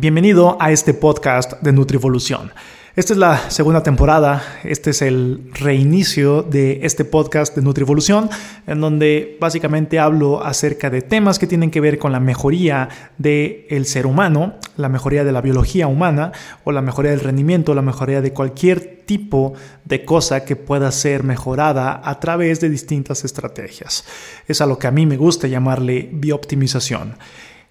Bienvenido a este podcast de Nutrivolución. Esta es la segunda temporada, este es el reinicio de este podcast de Nutrivolución, en donde básicamente hablo acerca de temas que tienen que ver con la mejoría del ser humano, la mejoría de la biología humana o la mejoría del rendimiento, la mejoría de cualquier tipo de cosa que pueda ser mejorada a través de distintas estrategias. Es a lo que a mí me gusta llamarle biooptimización.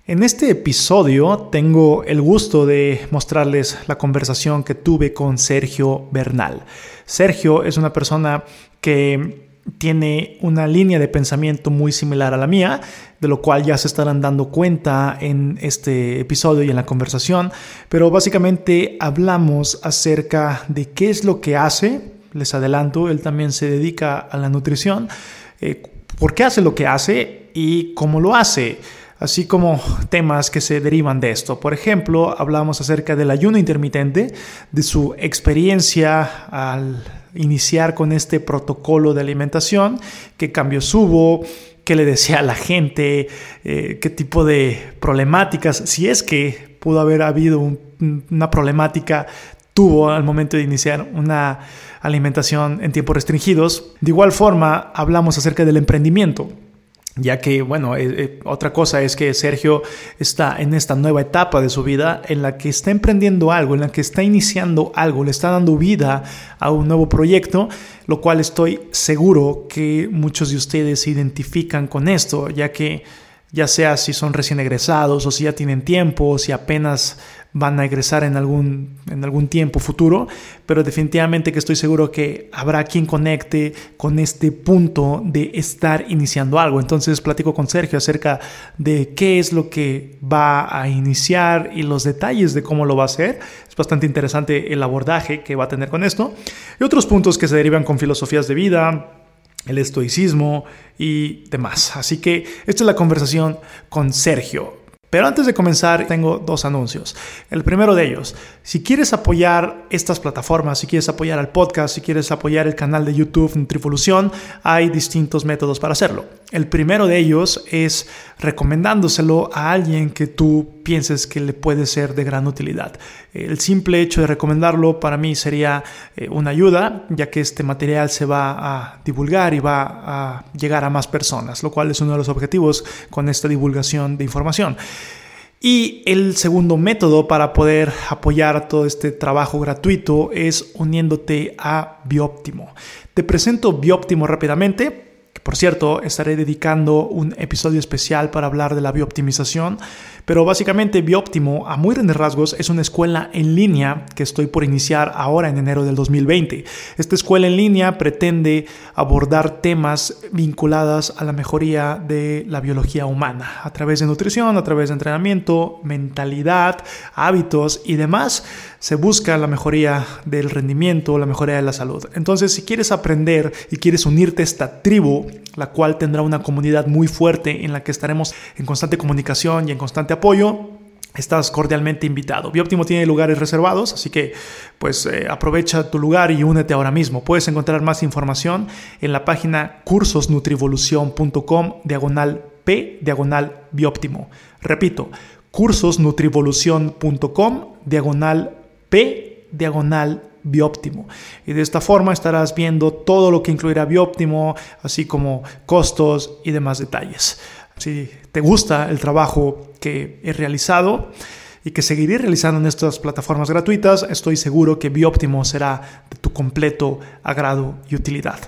En este episodio tengo el gusto de mostrarles la conversación que tuve con Sergio Bernal. Sergio es una persona que tiene una línea de pensamiento muy similar a la mía, de lo cual ya se estarán dando cuenta en este episodio y en la conversación, pero básicamente hablamos acerca de qué es lo que hace, les adelanto, él también se dedica a la nutrición, eh, por qué hace lo que hace y cómo lo hace así como temas que se derivan de esto. Por ejemplo, hablamos acerca del ayuno intermitente, de su experiencia al iniciar con este protocolo de alimentación, qué cambios hubo, qué le decía a la gente, eh, qué tipo de problemáticas, si es que pudo haber habido una problemática, tuvo al momento de iniciar una alimentación en tiempos restringidos. De igual forma, hablamos acerca del emprendimiento ya que, bueno, eh, eh, otra cosa es que Sergio está en esta nueva etapa de su vida en la que está emprendiendo algo, en la que está iniciando algo, le está dando vida a un nuevo proyecto, lo cual estoy seguro que muchos de ustedes se identifican con esto, ya que ya sea si son recién egresados o si ya tienen tiempo o si apenas van a egresar en algún, en algún tiempo futuro, pero definitivamente que estoy seguro que habrá quien conecte con este punto de estar iniciando algo. Entonces platico con Sergio acerca de qué es lo que va a iniciar y los detalles de cómo lo va a hacer. Es bastante interesante el abordaje que va a tener con esto. Y otros puntos que se derivan con filosofías de vida, el estoicismo y demás. Así que esta es la conversación con Sergio. Pero antes de comenzar, tengo dos anuncios. El primero de ellos, si quieres apoyar estas plataformas, si quieres apoyar al podcast, si quieres apoyar el canal de YouTube Nutrivolución, hay distintos métodos para hacerlo. El primero de ellos es recomendándoselo a alguien que tú pienses que le puede ser de gran utilidad. El simple hecho de recomendarlo para mí sería eh, una ayuda, ya que este material se va a divulgar y va a llegar a más personas, lo cual es uno de los objetivos con esta divulgación de información. Y el segundo método para poder apoyar todo este trabajo gratuito es uniéndote a Bioptimo. Te presento Bioptimo rápidamente por cierto, estaré dedicando un episodio especial para hablar de la biooptimización, pero básicamente Bioptimo, a muy grandes rasgos, es una escuela en línea que estoy por iniciar ahora en enero del 2020. Esta escuela en línea pretende abordar temas vinculados a la mejoría de la biología humana, a través de nutrición, a través de entrenamiento, mentalidad, hábitos y demás. Se busca la mejoría del rendimiento, la mejoría de la salud. Entonces, si quieres aprender y quieres unirte a esta tribu, la cual tendrá una comunidad muy fuerte en la que estaremos en constante comunicación y en constante apoyo. Estás cordialmente invitado. Bioptimo tiene lugares reservados, así que pues eh, aprovecha tu lugar y únete ahora mismo. Puedes encontrar más información en la página cursosnutrivolución.com diagonal P diagonal Bioptimo. Repito, cursosnutrivolución.com diagonal P diagonal Bioptimo. Y de esta forma estarás viendo todo lo que incluirá Bioptimo, así como costos y demás detalles. Si te gusta el trabajo que he realizado y que seguiré realizando en estas plataformas gratuitas, estoy seguro que Bioptimo será de tu completo agrado y utilidad.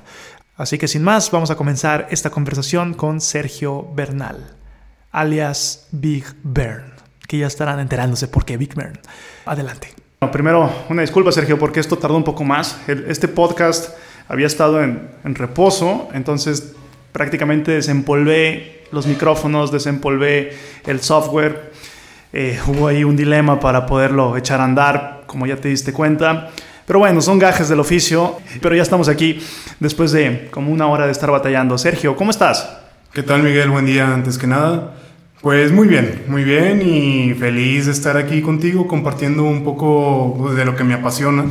Así que sin más, vamos a comenzar esta conversación con Sergio Bernal, alias Big Bern, que ya estarán enterándose por qué Big Bern. Adelante primero, una disculpa, Sergio, porque esto tardó un poco más. Este podcast había estado en, reposo, entonces prácticamente desempolvé los micrófonos, desempolvé el software. Eh, hubo ahí un dilema para poderlo echar a andar, como ya te diste cuenta. Pero bueno, son gajes del oficio, pero ya estamos aquí después de como una hora de estar batallando. Sergio, ¿cómo estás? ¿Qué tal, Miguel? Buen día, antes que nada. Pues muy bien, muy bien y feliz de estar aquí contigo compartiendo un poco de lo que me apasiona,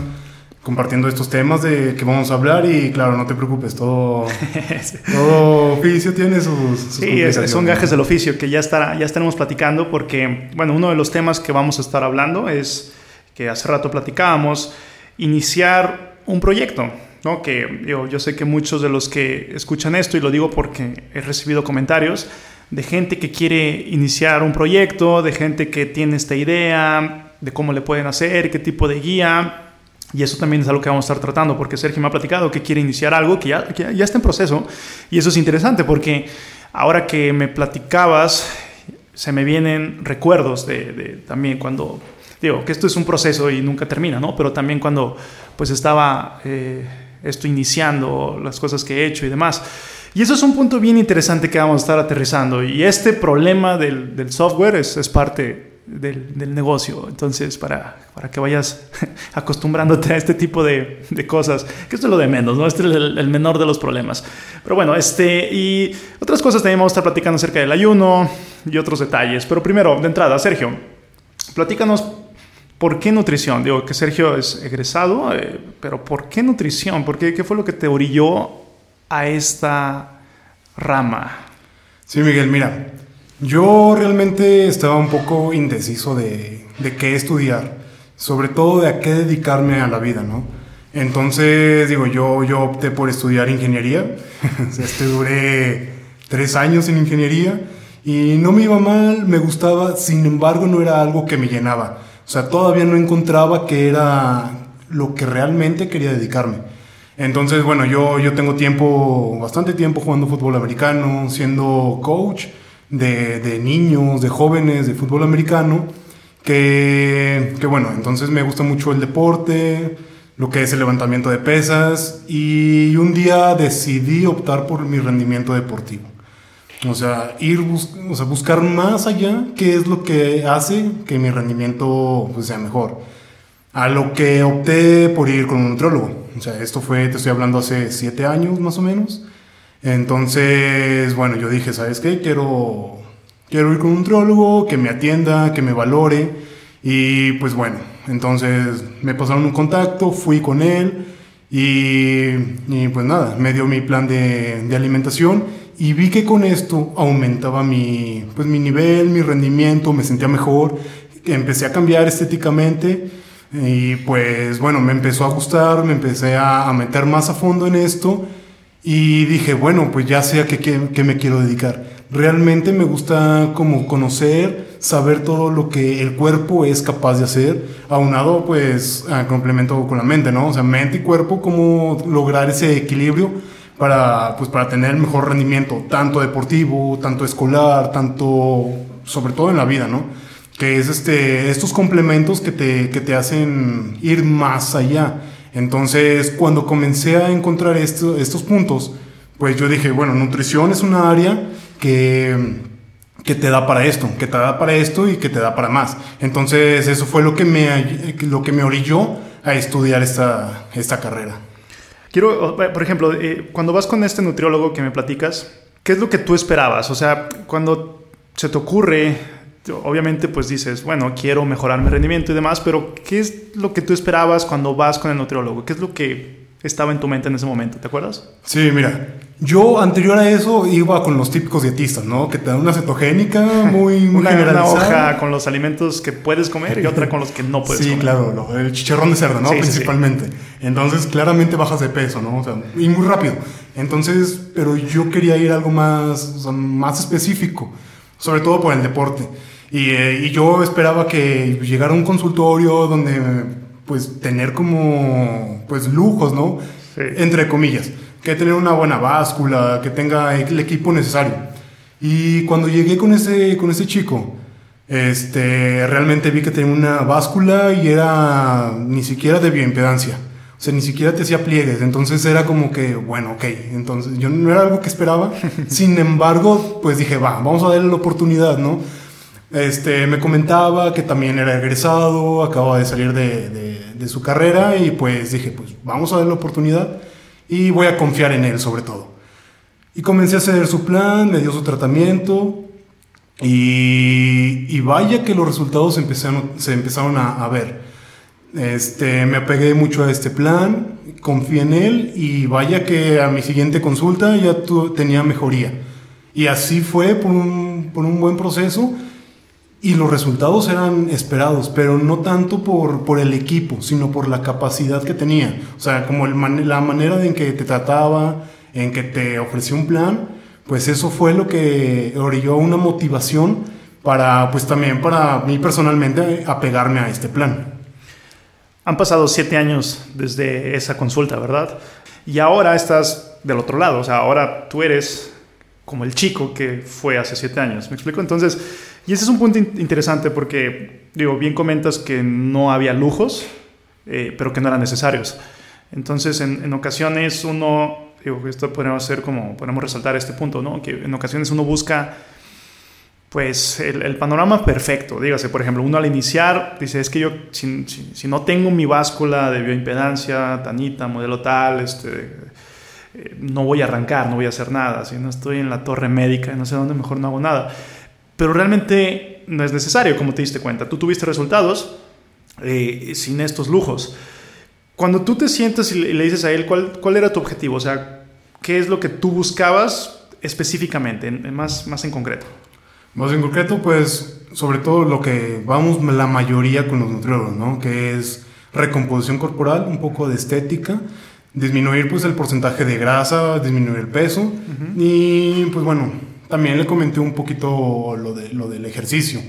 compartiendo estos temas de que vamos a hablar y claro, no te preocupes, todo, todo oficio tiene sus... sus sí, son gajes del oficio que ya, estará, ya estaremos platicando porque, bueno, uno de los temas que vamos a estar hablando es que hace rato platicábamos, iniciar un proyecto, ¿no? Que yo, yo sé que muchos de los que escuchan esto, y lo digo porque he recibido comentarios, de gente que quiere iniciar un proyecto, de gente que tiene esta idea, de cómo le pueden hacer, qué tipo de guía, y eso también es algo que vamos a estar tratando, porque Sergio me ha platicado que quiere iniciar algo que ya, ya está en proceso. Y eso es interesante, porque ahora que me platicabas, se me vienen recuerdos de, también cuando, digo, que esto es un proceso y nunca termina, ¿no? Pero también cuando pues estaba eh, esto iniciando, las cosas que he hecho y demás. Y eso es un punto bien interesante que vamos a estar aterrizando. Y este problema del, del software es, es parte del, negocio. Entonces, para, para que vayas acostumbrándote a este tipo de, de, cosas, que esto es lo de menos, ¿no? Este es el, menor de los problemas. Pero bueno, este y otras cosas también vamos a estar platicando acerca del ayuno y otros detalles. Pero primero, de entrada, Sergio, platícanos por qué nutrición. Digo que Sergio es egresado, eh, pero ¿por qué nutrición? ¿Por qué, ¿Qué fue lo que te orilló a esta rama? Sí, Miguel, mira, yo realmente estaba un poco indeciso de, de, qué estudiar, sobre todo de a qué dedicarme a la vida, ¿no? Entonces, digo, yo, yo opté por estudiar ingeniería, este, duré tres años en ingeniería y no me iba mal, me gustaba, sin embargo no era algo que me llenaba, o sea, todavía no encontraba que era lo que realmente quería dedicarme. Entonces, bueno, yo, yo tengo tiempo, bastante tiempo jugando fútbol americano, siendo coach, de, niños, de jóvenes, de fútbol americano, que, que, bueno, entonces me gusta mucho el deporte, lo que es el levantamiento de pesas, y un día decidí optar por mi rendimiento deportivo. O sea, ir o sea, buscar más allá qué es lo que hace que mi rendimiento pues, sea mejor. A lo que opté por ir con un nutriólogo. O sea, esto fue, te estoy hablando hace siete años más o menos. Entonces, bueno, yo dije, ¿sabes qué? Quiero, quiero ir con un nutriólogo que me atienda, que me valore. Y pues bueno, entonces me pasaron un contacto, fui con él y, pues nada, me dio mi plan de, alimentación y vi que con esto aumentaba mi, pues mi nivel, mi rendimiento, me sentía mejor, empecé a cambiar estéticamente y pues bueno, me empezó a gustar, me empecé a meter más a fondo en esto y dije, bueno, pues ya sé a qué, me quiero dedicar. Realmente me gusta como conocer, saber todo lo que el cuerpo es capaz de hacer, aunado pues a complemento con la mente, ¿no? O sea, mente y cuerpo, cómo lograr ese equilibrio para, pues, para tener mejor rendimiento, tanto deportivo, tanto escolar, tanto, sobre todo en la vida, ¿no? Que es este, estos complementos que te, que te hacen ir más allá. Entonces, cuando comencé a encontrar estos puntos, pues yo dije, bueno, nutrición es una área que, que te da para esto, que te da para esto y que te da para más. Entonces, eso fue lo que me, lo que me orilló a estudiar esta, esta carrera. Quiero, por ejemplo, eh, cuando vas con este nutriólogo que me platicas, ¿qué es lo que tú esperabas? O sea, cuando se te ocurre obviamente pues dices, bueno, quiero mejorar mi rendimiento y demás, pero ¿qué es lo que tú esperabas cuando vas con el nutriólogo? ¿Qué es lo que estaba en tu mente en ese momento? ¿Te acuerdas? Sí, mira, yo anterior a eso iba con los típicos dietistas, ¿no? Que te dan una cetogénica muy, muy una, una, hoja con los alimentos que puedes comer y otra con los que no puedes sí, comer. Sí, claro, el chicharrón de cerdo, ¿no? Principalmente. Entonces, claramente bajas de peso, ¿no? O sea, y muy rápido. Entonces, pero yo quería ir a algo más, más específico, sobre todo por el deporte. Eh, y, yo esperaba que llegara un consultorio donde, pues, tener como, pues, lujos, ¿no? Entre comillas. Que tener una buena báscula, que tenga el equipo necesario. Y cuando llegué con ese, con ese chico, este, realmente vi que tenía una báscula y era ni siquiera de bioimpedancia. O sea, ni siquiera te hacía pliegues. Entonces era como que, bueno, ok. Entonces yo no era algo que esperaba. Sin embargo, pues dije, va, vamos a darle la oportunidad, ¿no? Este, me comentaba que también era egresado, acababa de salir de, de, su carrera y pues dije, pues vamos a darle la oportunidad y voy a confiar en él sobre todo. Y comencé a hacer su plan, me dio su tratamiento y, y vaya que los resultados empezaron, se empezaron a, a, ver. Este, me apegué mucho a este plan, confié en él y vaya que a mi siguiente consulta ya tenía mejoría. Y así fue por un, por un buen proceso y los resultados eran esperados, pero no tanto por, por el equipo, sino por la capacidad que tenía. O sea, como el la manera en que te trataba, en que te ofreció un plan, pues eso fue lo que orilló una motivación para, pues también para mí personalmente, apegarme a este plan. Han pasado siete años desde esa consulta, ¿verdad? Y ahora estás del otro lado, o sea, ahora tú eres como el chico que fue hace siete años. ¿Me explico? Entonces, y ese es un punto interesante porque, digo, bien comentas que no había lujos, eh, pero que no eran necesarios. Entonces, en, en, ocasiones uno, digo, esto podemos hacer como, podemos resaltar este punto, ¿no? Que en ocasiones uno busca, pues, el, panorama perfecto. Dígase, por ejemplo, uno al iniciar dice, es que yo, si, si, no tengo mi báscula de bioimpedancia, tanita, modelo tal, este, eh, no voy a arrancar, no voy a hacer nada. Si no estoy en la torre médica, no sé dónde, mejor no hago nada pero realmente no es necesario, como te diste cuenta. Tú tuviste resultados eh, sin estos lujos. Cuando tú te sientas y le dices a él cuál, cuál era tu objetivo, o sea, qué es lo que tú buscabas específicamente, más, más en concreto. Más en concreto, pues, sobre todo lo que vamos la mayoría con los nutriólogos, ¿no? Que es recomposición corporal, un poco de estética, disminuir pues el porcentaje de grasa, disminuir el peso y pues bueno, también le comenté un poquito lo, de, lo del ejercicio,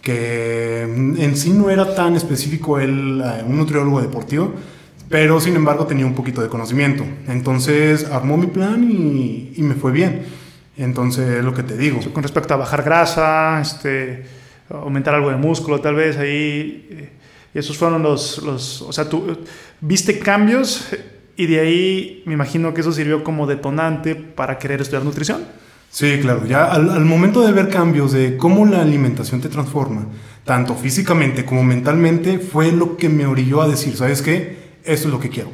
que en sí no era tan específico él, eh, un nutriólogo deportivo, pero sin embargo tenía un poquito de conocimiento. Entonces armó mi plan y, y me fue bien. Entonces es lo que te digo. Con respecto a bajar grasa, este, aumentar algo de músculo, tal vez ahí. Eh, esos fueron los, los. O sea, tú viste cambios y de ahí me imagino que eso sirvió como detonante para querer estudiar nutrición. Sí, claro. Ya al, momento de ver cambios de cómo la alimentación te transforma, tanto físicamente como mentalmente, fue lo que me orilló a decir, ¿sabes qué? Esto es lo que quiero.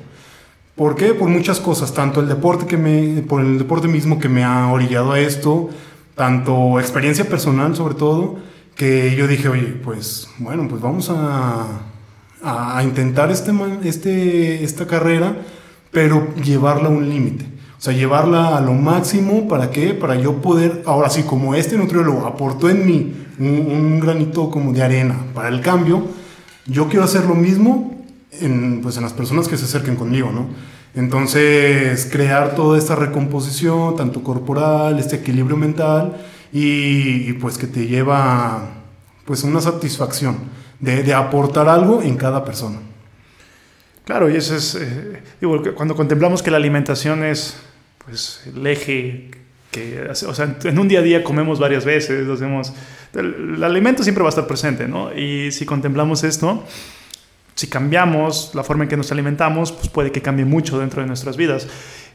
¿Por qué? Por muchas cosas, tanto el deporte que me, por el deporte mismo que me ha orillado a esto, tanto experiencia personal sobre todo, que yo dije, oye, pues bueno, pues vamos a, a intentar este, este, esta carrera, pero llevarla a un límite. O sea, llevarla a lo máximo, ¿para qué? Para yo poder, ahora sí, como este nutriólogo aportó en mí un, granito como de arena para el cambio, yo quiero hacer lo mismo en, pues en las personas que se acerquen conmigo, ¿no? Entonces, crear toda esta recomposición, tanto corporal, este equilibrio mental, y, pues que te lleva pues una satisfacción de, de aportar algo en cada persona. Claro, y eso es, eh, cuando contemplamos que la alimentación es pues, el eje que, o sea, en un día a día comemos varias veces, hacemos, el, alimento siempre va a estar presente, ¿no? Y si contemplamos esto, si cambiamos la forma en que nos alimentamos, pues puede que cambie mucho dentro de nuestras vidas.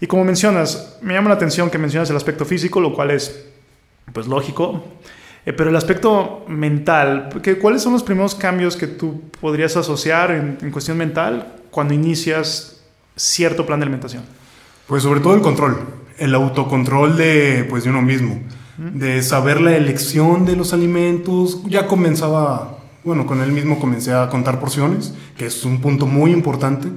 Y como mencionas, me llama la atención que mencionas el aspecto físico, lo cual es, pues, lógico. Eh, pero el aspecto mental, ¿cuáles son los primeros cambios que tú podrías asociar en cuestión mental cuando inicias cierto plan de alimentación? Pues sobre todo el control, el autocontrol de, pues, de uno mismo, de saber la elección de los alimentos. Ya comenzaba, bueno, con él mismo comencé a contar porciones, que es un punto muy importante.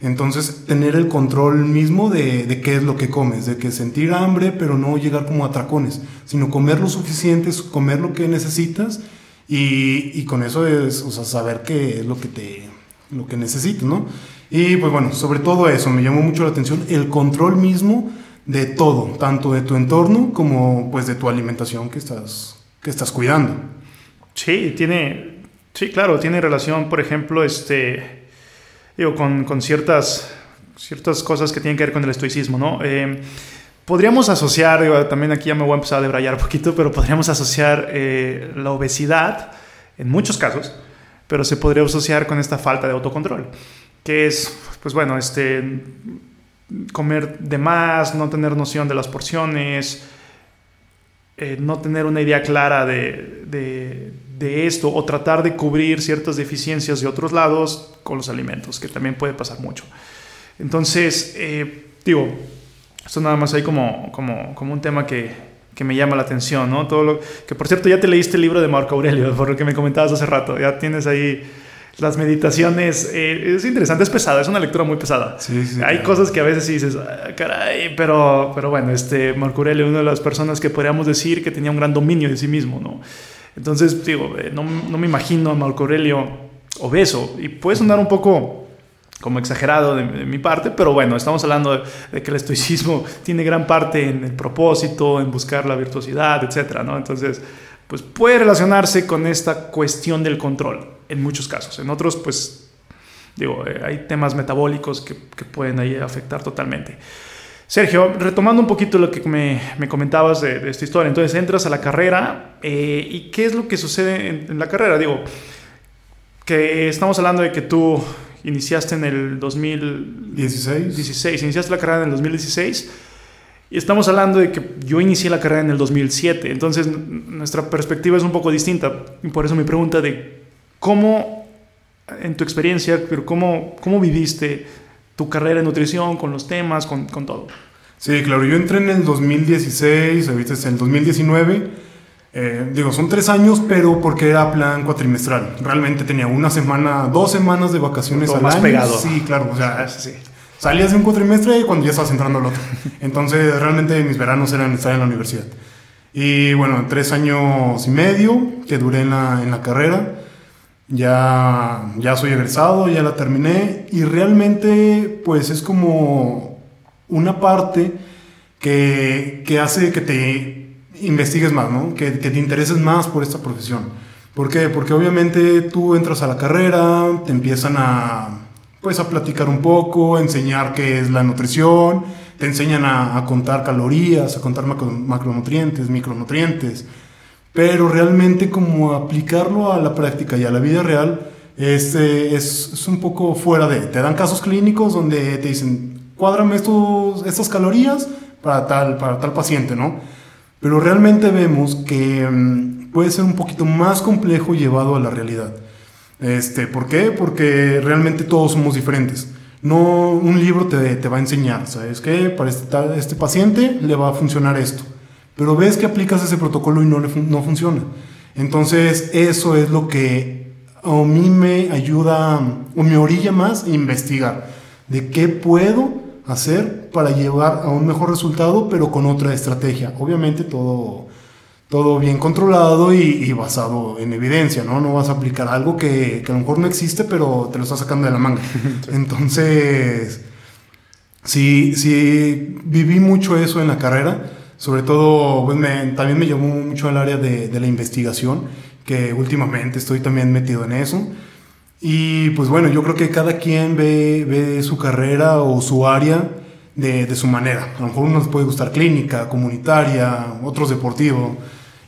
Entonces, tener el control mismo de, de, qué es lo que comes, de que sentir hambre, pero no llegar como a atracones, sino comer lo suficiente, comer lo que necesitas y, y con eso es, o sea, saber qué es lo que te, lo que necesitas, ¿no? Y pues bueno, sobre todo eso, me llamó mucho la atención el control mismo de todo, tanto de tu entorno como pues de tu alimentación que estás, que estás cuidando. Sí, tiene, sí, claro, tiene relación, por ejemplo, este, digo, con, con ciertas, ciertas cosas que tienen que ver con el estoicismo, ¿no? Eh, podríamos asociar, digo, también aquí ya me voy a empezar a debrayar un poquito, pero podríamos asociar eh, la obesidad, en muchos casos, pero se podría asociar con esta falta de autocontrol que es, pues bueno, este, comer de más, no tener noción de las porciones, eh, no tener una idea clara de, de, esto o tratar de cubrir ciertas deficiencias de otros lados con los alimentos, que también puede pasar mucho. Entonces, eh, digo, esto nada más hay como, como, como un tema que, que, me llama la atención, ¿no? Todo lo, que por cierto ya te leíste el libro de Marco Aurelio, por lo que me comentabas hace rato, ya tienes ahí las meditaciones, eh, es interesante, es pesada, es una lectura muy pesada. Sí, sí, Hay claro. cosas que a veces dices, "Ah, caray, pero, pero bueno, este Marco Aurelio, una de las personas que podríamos decir que tenía un gran dominio de sí mismo, ¿no? Entonces, digo, eh, no, no me imagino a Marco Aurelio obeso y puede sonar un poco como exagerado de, de mi parte, pero bueno, estamos hablando de, de que el estoicismo tiene gran parte en el propósito, en buscar la virtuosidad, etcétera, ¿no? Entonces, pues puede relacionarse con esta cuestión del control en muchos casos. En otros, pues, digo, eh, hay temas metabólicos que, que pueden ahí afectar totalmente. Sergio, retomando un poquito lo que me, me comentabas de, de, esta historia, entonces entras a la carrera eh, y qué es lo que sucede en, en, la carrera, digo, que estamos hablando de que tú iniciaste en el 2016, 16, iniciaste la carrera en el 2016 y estamos hablando de que yo inicié la carrera en el 2007, entonces nuestra perspectiva es un poco distinta. Y por eso mi pregunta de cómo, en tu experiencia, pero cómo, cómo viviste tu carrera en nutrición, con los temas, con, con todo. Sí, claro, yo entré en el 2016, ahorita es el 2019. Eh, digo, son tres años, pero porque era plan cuatrimestral. Realmente tenía una semana, dos semanas de vacaciones Todo al más año. pegado. Sí, claro, o sea, sí. salías de un cuatrimestre cuando ya estabas entrando al otro. Entonces, realmente mis veranos eran estar en la universidad. Y bueno, tres años y medio que duré en la, en la carrera. Ya, ya soy egresado, ya la terminé. Y realmente, pues es como una parte que, que hace que te investigues más, ¿no? Que, te intereses más por esta profesión. ¿Por qué? Porque obviamente tú entras a la carrera, te empiezan a, pues, a platicar un poco, a enseñar qué es la nutrición, te enseñan a, contar calorías, a contar macro, macronutrientes, micronutrientes, pero realmente como aplicarlo a la práctica y a la vida real es, es, es un poco fuera de... Te dan casos clínicos donde te dicen, cuádrame estos, estas calorías para tal, para tal paciente, ¿no? Pero realmente vemos que um, puede ser un poquito más complejo llevado a la realidad. Este, ¿Por qué? Porque realmente todos somos diferentes. No un libro te, te va a enseñar, ¿sabes qué? Para este, este paciente le va a funcionar esto. Pero ves que aplicas ese protocolo y no, le fun no funciona. Entonces, eso es lo que a mí me ayuda o me orilla más a investigar de qué puedo hacer para llevar a un mejor resultado, pero con otra estrategia. Obviamente todo, todo bien controlado y, y, basado en evidencia, ¿no? No vas a aplicar algo que, que, a lo mejor no existe, pero te lo estás sacando de la manga. Entonces, sí, sí, viví mucho eso en la carrera. Sobre todo, pues también me llevó mucho al área de, la investigación, que últimamente estoy también metido en eso. Y pues bueno, yo creo que cada quien ve, su carrera o su área de, su manera. A lo mejor unos puede gustar clínica, comunitaria, otros deportivo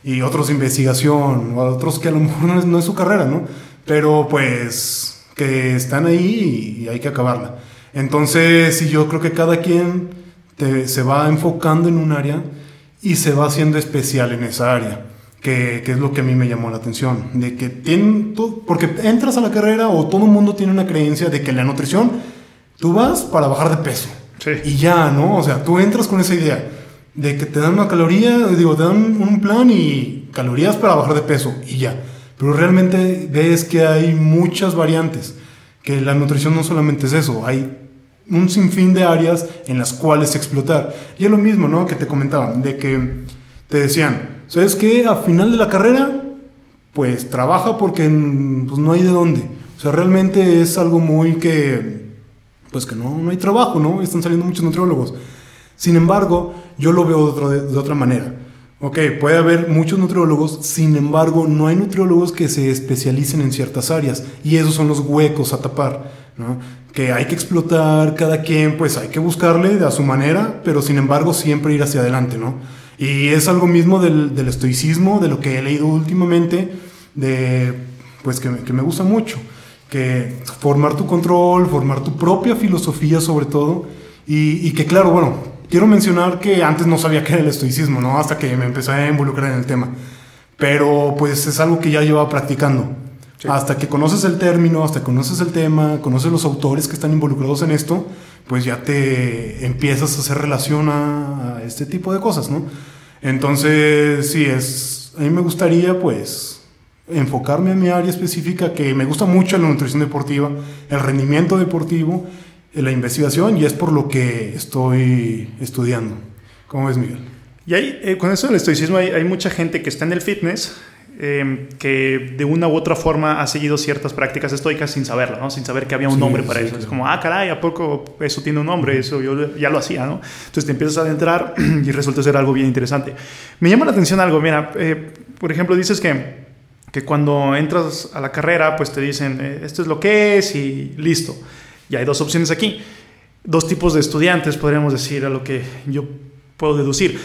y otros investigación, o otros que a lo mejor no es, su carrera, ¿no? Pero pues que están ahí y, hay que acabarla. Entonces, sí, yo creo que cada quien se va enfocando en un área y se va haciendo especial en esa área que, que, es lo que a mí me llamó la atención, de que tienen todo, porque entras a la carrera o todo el mundo tiene una creencia de que la nutrición, tú vas para bajar de peso. Sí. Y ya, ¿no? O sea, tú entras con esa idea de que te dan una caloría, digo, te dan un plan y calorías para bajar de peso y ya. Pero realmente ves que hay muchas variantes, que la nutrición no solamente es eso, hay un sinfín de áreas en las cuales explotar. Y es lo mismo, ¿no? Que te comentaban, de que te decían, ¿sabes qué? A final de la carrera, pues trabaja porque pues, no hay de dónde. O sea, realmente es algo muy que, pues que no, no hay trabajo, ¿no? Están saliendo muchos nutriólogos. Sin embargo, yo lo veo de, otro, de, de otra manera. Ok, puede haber muchos nutriólogos, sin embargo, no hay nutriólogos que se especialicen en ciertas áreas y esos son los huecos a tapar, Que hay que explotar cada quien, pues hay que buscarle a su manera, pero sin embargo siempre ir hacia adelante, ¿no? Y es algo mismo del, estoicismo, de lo que he leído últimamente, de, pues que, me gusta mucho, que formar tu control, formar tu propia filosofía sobre todo, y, y que claro, bueno, quiero mencionar que antes no sabía qué era el estoicismo, ¿no? Hasta que me empecé a involucrar en el tema. Pero pues es algo que ya llevaba practicando. Sí. Hasta que conoces el término, hasta que conoces el tema, conoces los autores que están involucrados en esto, pues ya te empiezas a hacer relación a, a este tipo de cosas, ¿no? Entonces, sí, es, a mí me gustaría pues enfocarme en mi área específica que me gusta mucho la nutrición deportiva, el rendimiento deportivo, la investigación y es por lo que estoy estudiando. ¿Cómo ves, Miguel? Y ahí, eh, con eso del estoicismo, hay, hay, mucha gente que está en el fitness eh, que de una u otra forma ha seguido ciertas prácticas estoicas sin saberlo, ¿no? sin saber que había un sí, nombre para sí, eso. Es como, ah, caray, ¿a poco eso tiene un nombre? Eso yo ya lo hacía, ¿no? Entonces te empiezas a adentrar y resulta ser algo bien interesante. Me llama la atención algo, mira, eh, por ejemplo, dices que, que cuando entras a la carrera, pues te dicen, eh, esto es lo que es y listo. Y hay dos opciones aquí. Dos tipos de estudiantes, podríamos decir, a lo que yo puedo deducir.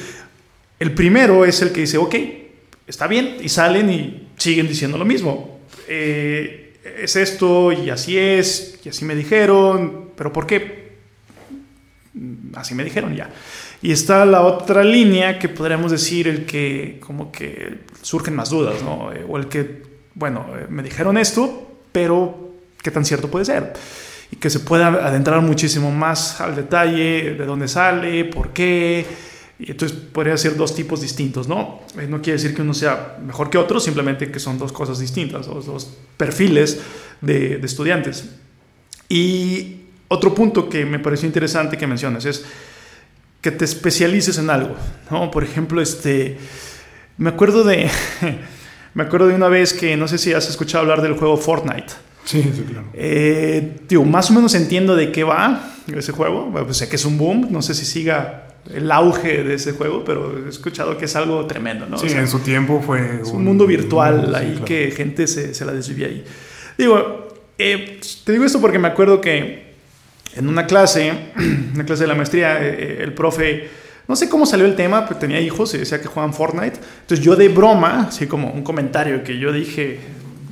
El primero es el que dice, ok, está bien, y salen y siguen diciendo lo mismo. Eh, es esto y así es, y así me dijeron, pero ¿por qué? Así me dijeron ya. Y está la otra línea que podríamos decir el que como que surgen más dudas, ¿no? O el que, bueno, me dijeron esto, pero ¿qué tan cierto puede ser? Y que se pueda adentrar muchísimo más al detalle de dónde sale, por qué, entonces podría ser dos tipos distintos, ¿no? Eh, no quiere decir que uno sea mejor que otro, simplemente que son dos cosas distintas, dos, dos perfiles de, de, estudiantes. Y otro punto que me pareció interesante que mencionas es que te especialices en algo, ¿no? Por ejemplo, este, me acuerdo de, me acuerdo de una vez que no sé si has escuchado hablar del juego Fortnite. Sí, sí, claro. Eh, tío, más o menos entiendo de qué va ese juego. Bueno, pues sé que es un boom. No sé si siga el auge de ese juego, pero he escuchado que es algo tremendo, ¿no? Sí, o sea, en su tiempo fue... Es un, un mundo virtual un, ahí sí, claro. que gente se, se, la desvivía ahí. Digo, eh, te digo esto porque me acuerdo que en una clase, una clase de la maestría, eh, el profe, no sé cómo salió el tema, pero tenía hijos y decía que jugaban Fortnite. Entonces yo de broma, así como un comentario que yo dije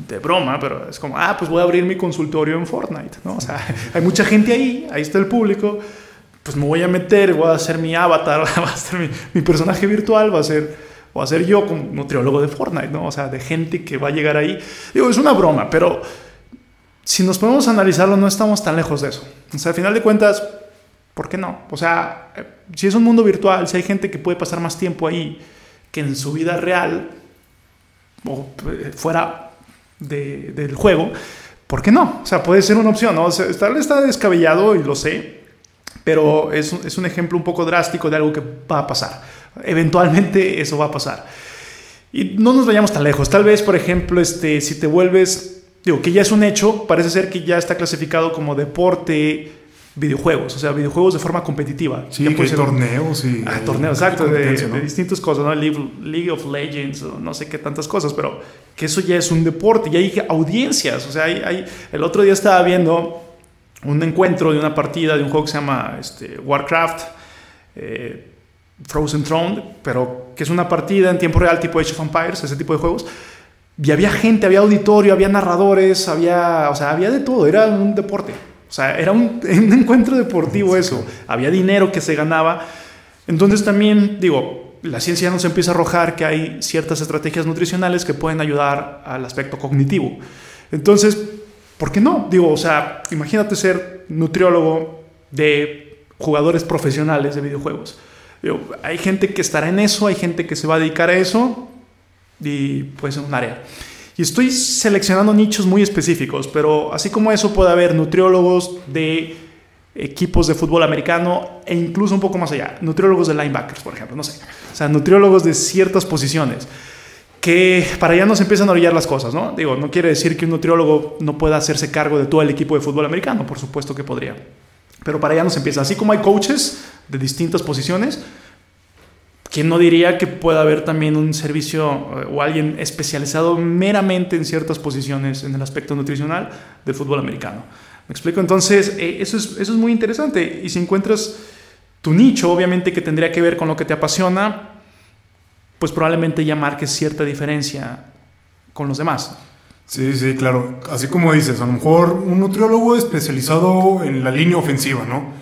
de broma, pero es como, ah, pues voy a abrir mi consultorio en Fortnite, ¿no? O sea, hay mucha gente ahí, ahí está el público pues me voy a meter, voy a hacer mi avatar, va a ser mi, personaje virtual, va a ser, va a ser yo como nutriólogo de Fortnite, ¿no? O sea, de gente que va a llegar ahí. Digo, es una broma, pero si nos podemos analizarlo, no estamos tan lejos de eso. O sea, al final de cuentas, ¿por qué no? O sea, si es un mundo virtual, si hay gente que puede pasar más tiempo ahí que en su vida real o eh, fuera de, del juego, ¿por qué no? O sea, puede ser una opción, ¿no? O sea, vez está descabellado y lo sé, pero es, es un ejemplo un poco drástico de algo que va a pasar. Eventualmente eso va a pasar. Y no nos vayamos tan lejos. Tal vez, por ejemplo, este, si te vuelves, digo, que ya es un hecho, parece ser que ya está clasificado como deporte videojuegos, o sea, videojuegos de forma competitiva. Sí, que hay torneos y... Ah, torneos, exacto, de, ¿no? de, distintas cosas, ¿no? League, League, of Legends, o no sé qué tantas cosas, pero que eso ya es un deporte, y hay audiencias, o sea, hay, hay, el otro día estaba viendo un encuentro de una partida de un juego que se llama este, Warcraft, eh, Frozen Throne, pero que es una partida en tiempo real tipo Age of Empires, ese tipo de juegos. Y había gente, había auditorio, había narradores, había, o sea, había de todo, era un deporte. O sea, era un, un encuentro deportivo eso. Había dinero que se ganaba. Entonces también, digo, la ciencia nos empieza a arrojar que hay ciertas estrategias nutricionales que pueden ayudar al aspecto cognitivo. Entonces, ¿Por qué no? Digo, o sea, imagínate ser nutriólogo de jugadores profesionales de videojuegos. Hay gente que estará en eso, hay gente que se va a dedicar a eso y pues en un área. Y estoy seleccionando nichos muy específicos, pero así como eso puede haber nutriólogos de equipos de fútbol americano e incluso un poco más allá, nutriólogos de linebackers, por ejemplo, no sé. O sea, nutriólogos de ciertas posiciones que para allá nos empiezan a orillar las cosas, ¿no? Digo, no quiere decir que un nutriólogo no pueda hacerse cargo de todo el equipo de fútbol americano, por supuesto que podría. Pero para allá nos empieza. Así como hay coaches de distintas posiciones, ¿quién no diría que pueda haber también un servicio eh, o alguien especializado meramente en ciertas posiciones en el aspecto nutricional del fútbol americano? ¿Me explico? Entonces, eh, eso, es, eso es muy interesante. Y si encuentras tu nicho, obviamente que tendría que ver con lo que te apasiona, pues probablemente ya marques cierta diferencia con los demás. Sí, sí, claro. Así como dices, a lo mejor un nutriólogo especializado en la línea ofensiva, ¿no?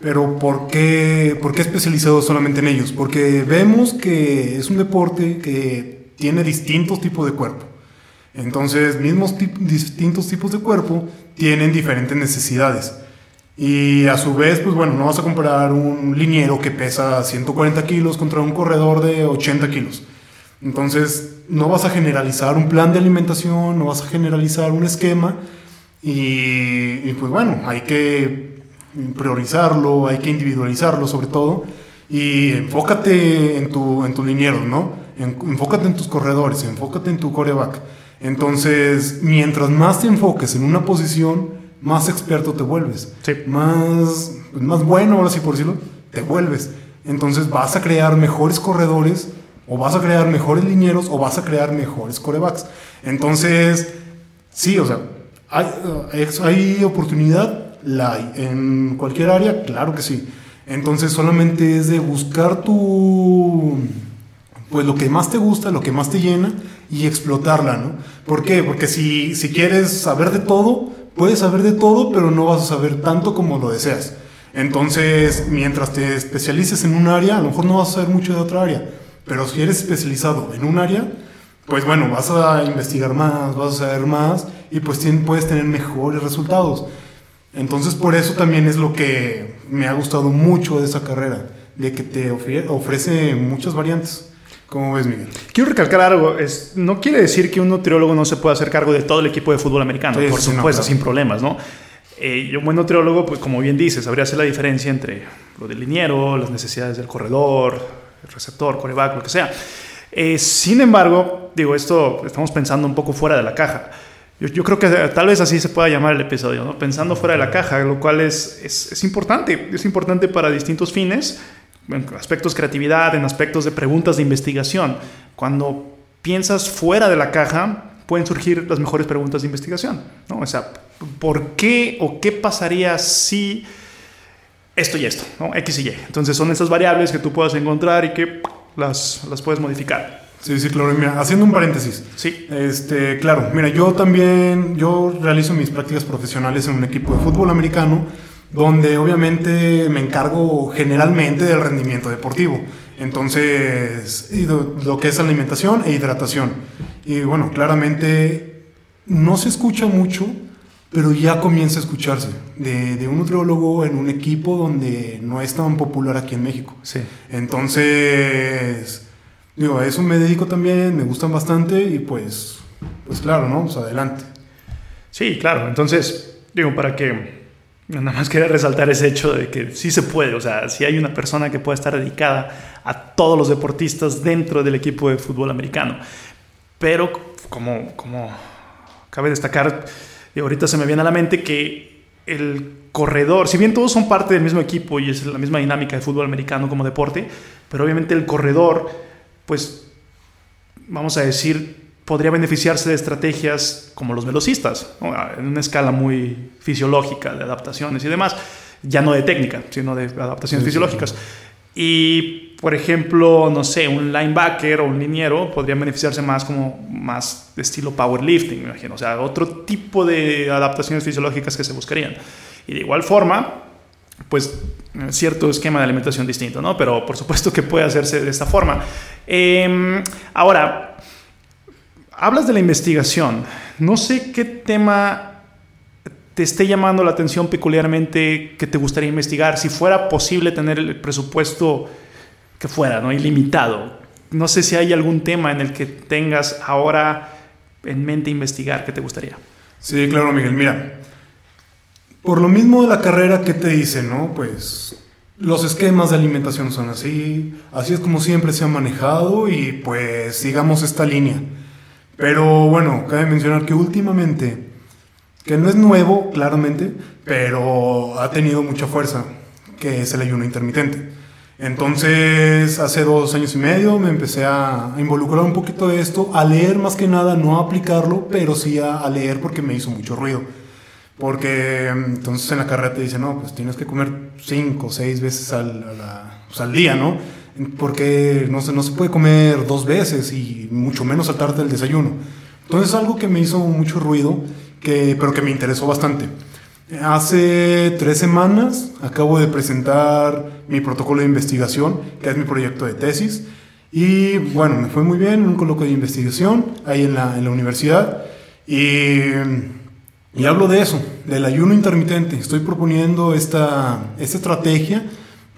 Pero ¿por qué, ¿por qué especializado solamente en ellos? Porque vemos que es un deporte que tiene distintos tipos de cuerpo. Entonces, mismos distintos tipos de cuerpo tienen diferentes necesidades. Y a su vez, pues bueno, no vas a comparar un liniero que pesa 140 kilos contra un corredor de 80 kilos. Entonces, no vas a generalizar un plan de alimentación, no vas a generalizar un esquema y, pues bueno, hay que priorizarlo, hay que individualizarlo sobre todo y enfócate en tu, en tu liniero, ¿no? enfócate en tus corredores, enfócate en tu coreback. Entonces, mientras más te enfoques en una posición, más experto te vuelves. Más, pues, más bueno, ahora sí por decirlo, te vuelves. Entonces vas a crear mejores corredores, o vas a crear mejores linieros, o vas a crear mejores corebacks. Entonces, sí, o sea, hay, hay oportunidad, la hay. En cualquier área, claro que sí. Entonces solamente es de buscar tu, pues lo que más te gusta, lo que más te llena y explotarla, ¿no? ¿Por qué? Porque si, si quieres saber de todo, puedes saber de todo, pero no vas a saber tanto como lo deseas. Entonces, mientras te especialices en un área, a lo mejor no vas a saber mucho de otra área, pero si eres especializado en un área, pues bueno, vas a investigar más, vas a saber más y pues puedes tener mejores resultados. Entonces, por eso también es lo que me ha gustado mucho de esa carrera, de que te ofrece muchas variantes. ¿Cómo ves, Miguel? Quiero recalcar algo. Es, no quiere decir que un nutriólogo no se pueda hacer cargo de todo el equipo de fútbol americano, por supuesto, sin problemas, ¿no? Eh, un buen nutriólogo, pues como bien dices, sabría hacer la diferencia entre lo del liniero, las necesidades del corredor, el receptor, coreback, lo que sea. Eh, sin embargo, digo, esto estamos pensando un poco fuera de la caja. Yo, creo que tal vez así se pueda llamar el episodio, ¿no? pensando fuera de la caja, lo cual es, es, es importante. Es importante para distintos fines en aspectos creatividad, en aspectos de preguntas de investigación. Cuando piensas fuera de la caja, pueden surgir las mejores preguntas de investigación. ¿no? O sea, ¿por qué o qué pasaría si esto y esto? ¿no? X y Y. Entonces son esas variables que tú puedas encontrar y que las, las puedes modificar. Sí, sí, claro. Mira, haciendo un paréntesis. Sí. Este, claro, mira, yo también, yo realizo mis prácticas profesionales en un equipo de fútbol americano donde obviamente me encargo generalmente del rendimiento deportivo. Entonces, lo que es alimentación e hidratación. Y bueno, claramente no se escucha mucho, pero ya comienza a escucharse de, un nutriólogo en un equipo donde no es tan popular aquí en México. Sí. Entonces, digo, a eso me dedico también, me gustan bastante y pues, pues claro, ¿no? Pues adelante. Sí, claro. Entonces, digo, para que Nada más quería resaltar ese hecho de que sí se puede, o sea, si hay una persona que puede estar dedicada a todos los deportistas dentro del equipo de fútbol americano. Pero como, como cabe destacar, y ahorita se me viene a la mente que el corredor, si bien todos son parte del mismo equipo y es la misma dinámica de fútbol americano como deporte, pero obviamente el corredor, pues vamos a decir, podría beneficiarse de estrategias como los velocistas, en una escala muy fisiológica de adaptaciones y demás, ya no de técnica, sino de adaptaciones fisiológicas. Y, por ejemplo, no sé, un linebacker o un liniero podrían beneficiarse más como más de estilo powerlifting, me imagino, o sea, otro tipo de adaptaciones fisiológicas que se buscarían. Y de igual forma, pues cierto esquema de alimentación distinto, ¿no? Pero por supuesto que puede hacerse de esta forma. Em, ahora, Hablas de la investigación. No sé qué tema te esté llamando la atención peculiarmente que te gustaría investigar. Si fuera posible tener el presupuesto que fuera, ¿no? Ilimitado. No sé si hay algún tema en el que tengas ahora en mente investigar que te gustaría. Sí, claro, Miguel. Mira, por lo mismo de la carrera que te dice, ¿no? Pues los esquemas de alimentación son así, así es como siempre se ha manejado y pues sigamos esta línea. Pero bueno, cabe mencionar que últimamente, que no es nuevo, claramente, pero ha tenido mucha fuerza, que es el ayuno intermitente. Entonces, hace dos años y medio me empecé a involucrar un poquito de esto, a leer más que nada, no a aplicarlo, pero sí a, leer porque me hizo mucho ruido. Porque entonces en la carrera te dicen, no, pues tienes que comer cinco o seis veces al, pues, al día, ¿no? Porque no se, no se puede comer dos veces y mucho menos saltarte el desayuno. Entonces es algo que me hizo mucho ruido, que, pero que me interesó bastante. Hace tres semanas acabo de presentar mi protocolo de investigación, que es mi proyecto de tesis. Y bueno, me fue muy bien en un coloquio de investigación ahí en la, en la universidad. Y, y, hablo de eso, del ayuno intermitente. Estoy proponiendo esta, esta estrategia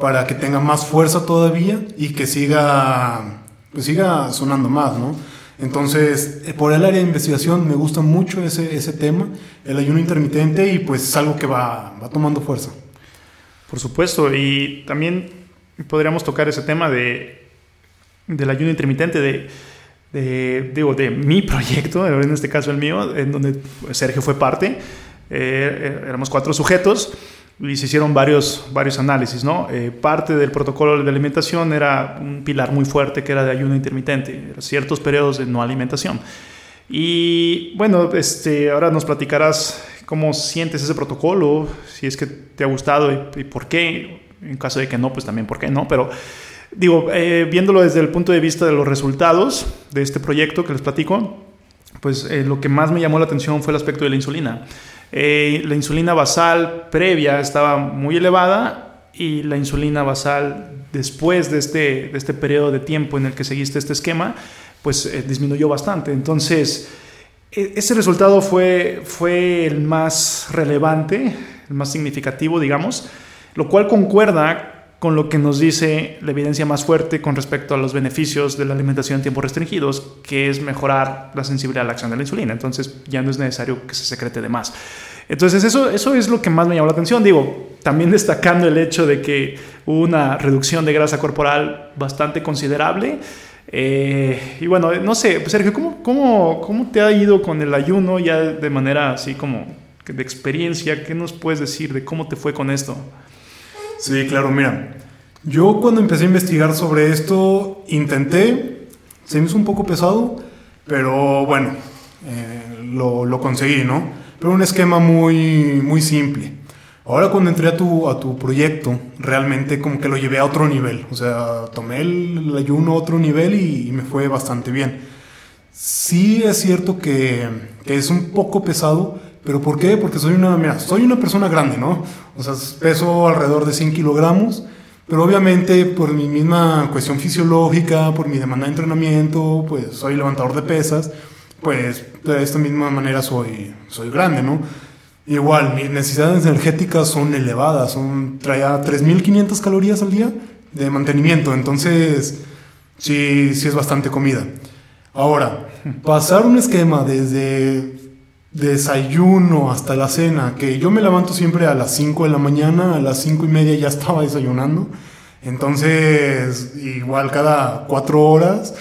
para que tenga más fuerza todavía y que siga, pues siga sonando más, ¿no? Entonces, eh, por el área de investigación me gusta mucho ese, ese tema, el ayuno intermitente, y pues es algo que va, va tomando fuerza. Por supuesto, y también podríamos tocar ese tema de, del ayuno intermitente, de, de, digo, de mi proyecto, en este caso el mío, en donde Sergio fue parte. Eh, éramos cuatro sujetos y se hicieron varios, varios análisis. ¿no? Eh, parte del protocolo de alimentación era un pilar muy fuerte que era de ayuno intermitente, ciertos periodos de no alimentación. Y bueno, este, ahora nos platicarás cómo sientes ese protocolo, si es que te ha gustado y, por qué. En caso de que no, pues también por qué no. Pero digo, eh, viéndolo desde el punto de vista de los resultados de este proyecto que les platico, pues eh, lo que más me llamó la atención fue el aspecto de la insulina. Eh, la insulina basal previa estaba muy elevada y la insulina basal después de este, de este periodo de tiempo en el que seguiste este esquema, pues eh, disminuyó bastante. Entonces, e, ese resultado fue, fue el más relevante, el más significativo, digamos, lo cual concuerda con lo que nos dice la evidencia más fuerte con respecto a los beneficios de la alimentación en tiempos restringidos, que es mejorar la sensibilidad a la acción de la insulina. Entonces ya no es necesario que se secrete de más. Entonces eso, eso es lo que más me llamó la atención. Digo, también destacando el hecho de que hubo una reducción de grasa corporal bastante considerable. Eh, y bueno, no sé, Sergio, ¿cómo, cómo, ¿cómo te ha ido con el ayuno ya de manera así como de experiencia? ¿Qué nos puedes decir de cómo te fue con esto? Sí, claro, mira. Yo cuando empecé a investigar sobre esto, intenté, se me hizo un poco pesado, pero bueno, eh, lo, lo, conseguí, ¿no? Pero un esquema muy, muy simple. Ahora cuando entré a tu, a tu proyecto, realmente como que lo llevé a otro nivel. O sea, tomé el, ayuno a otro nivel y, me fue bastante bien. Sí es cierto que, que es un poco pesado, ¿Pero por qué? Porque soy una, mira, soy una persona grande, ¿no? O sea, peso alrededor de 100 kilogramos, pero obviamente por mi misma cuestión fisiológica, por mi demanda de entrenamiento, pues soy levantador de pesas, pues de esta misma manera soy, soy grande, ¿no? Igual, mis necesidades energéticas son elevadas, son, traía 3.500 calorías al día de mantenimiento, entonces sí, sí es bastante comida. Ahora, pasar un esquema desde desayuno hasta la cena, que yo me levanto siempre a las 5 de la mañana, a las 5 y media ya estaba desayunando. Entonces, igual cada 4 horas.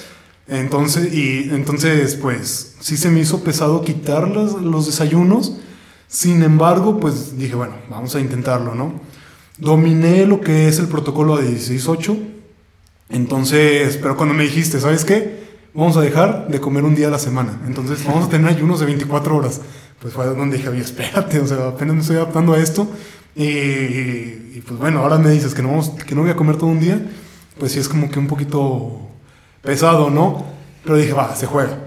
Entonces, y entonces, pues, sí se me hizo pesado quitar los, los desayunos. Sin embargo, pues dije, bueno, vamos a intentarlo, ¿no? Dominé lo que es el protocolo de 16-8. Entonces, pero cuando me dijiste, ¿sabes qué? Vamos a dejar de comer un día a la semana. Entonces vamos a tener ayunos de 24 horas. Pues fue donde dije, oye, espérate, o sea, apenas me estoy adaptando a esto. Y, pues bueno, ahora me dices que no, vamos, que no voy a comer todo un día. Pues sí es como que un poquito pesado, ¿no? Pero dije, va, se juega.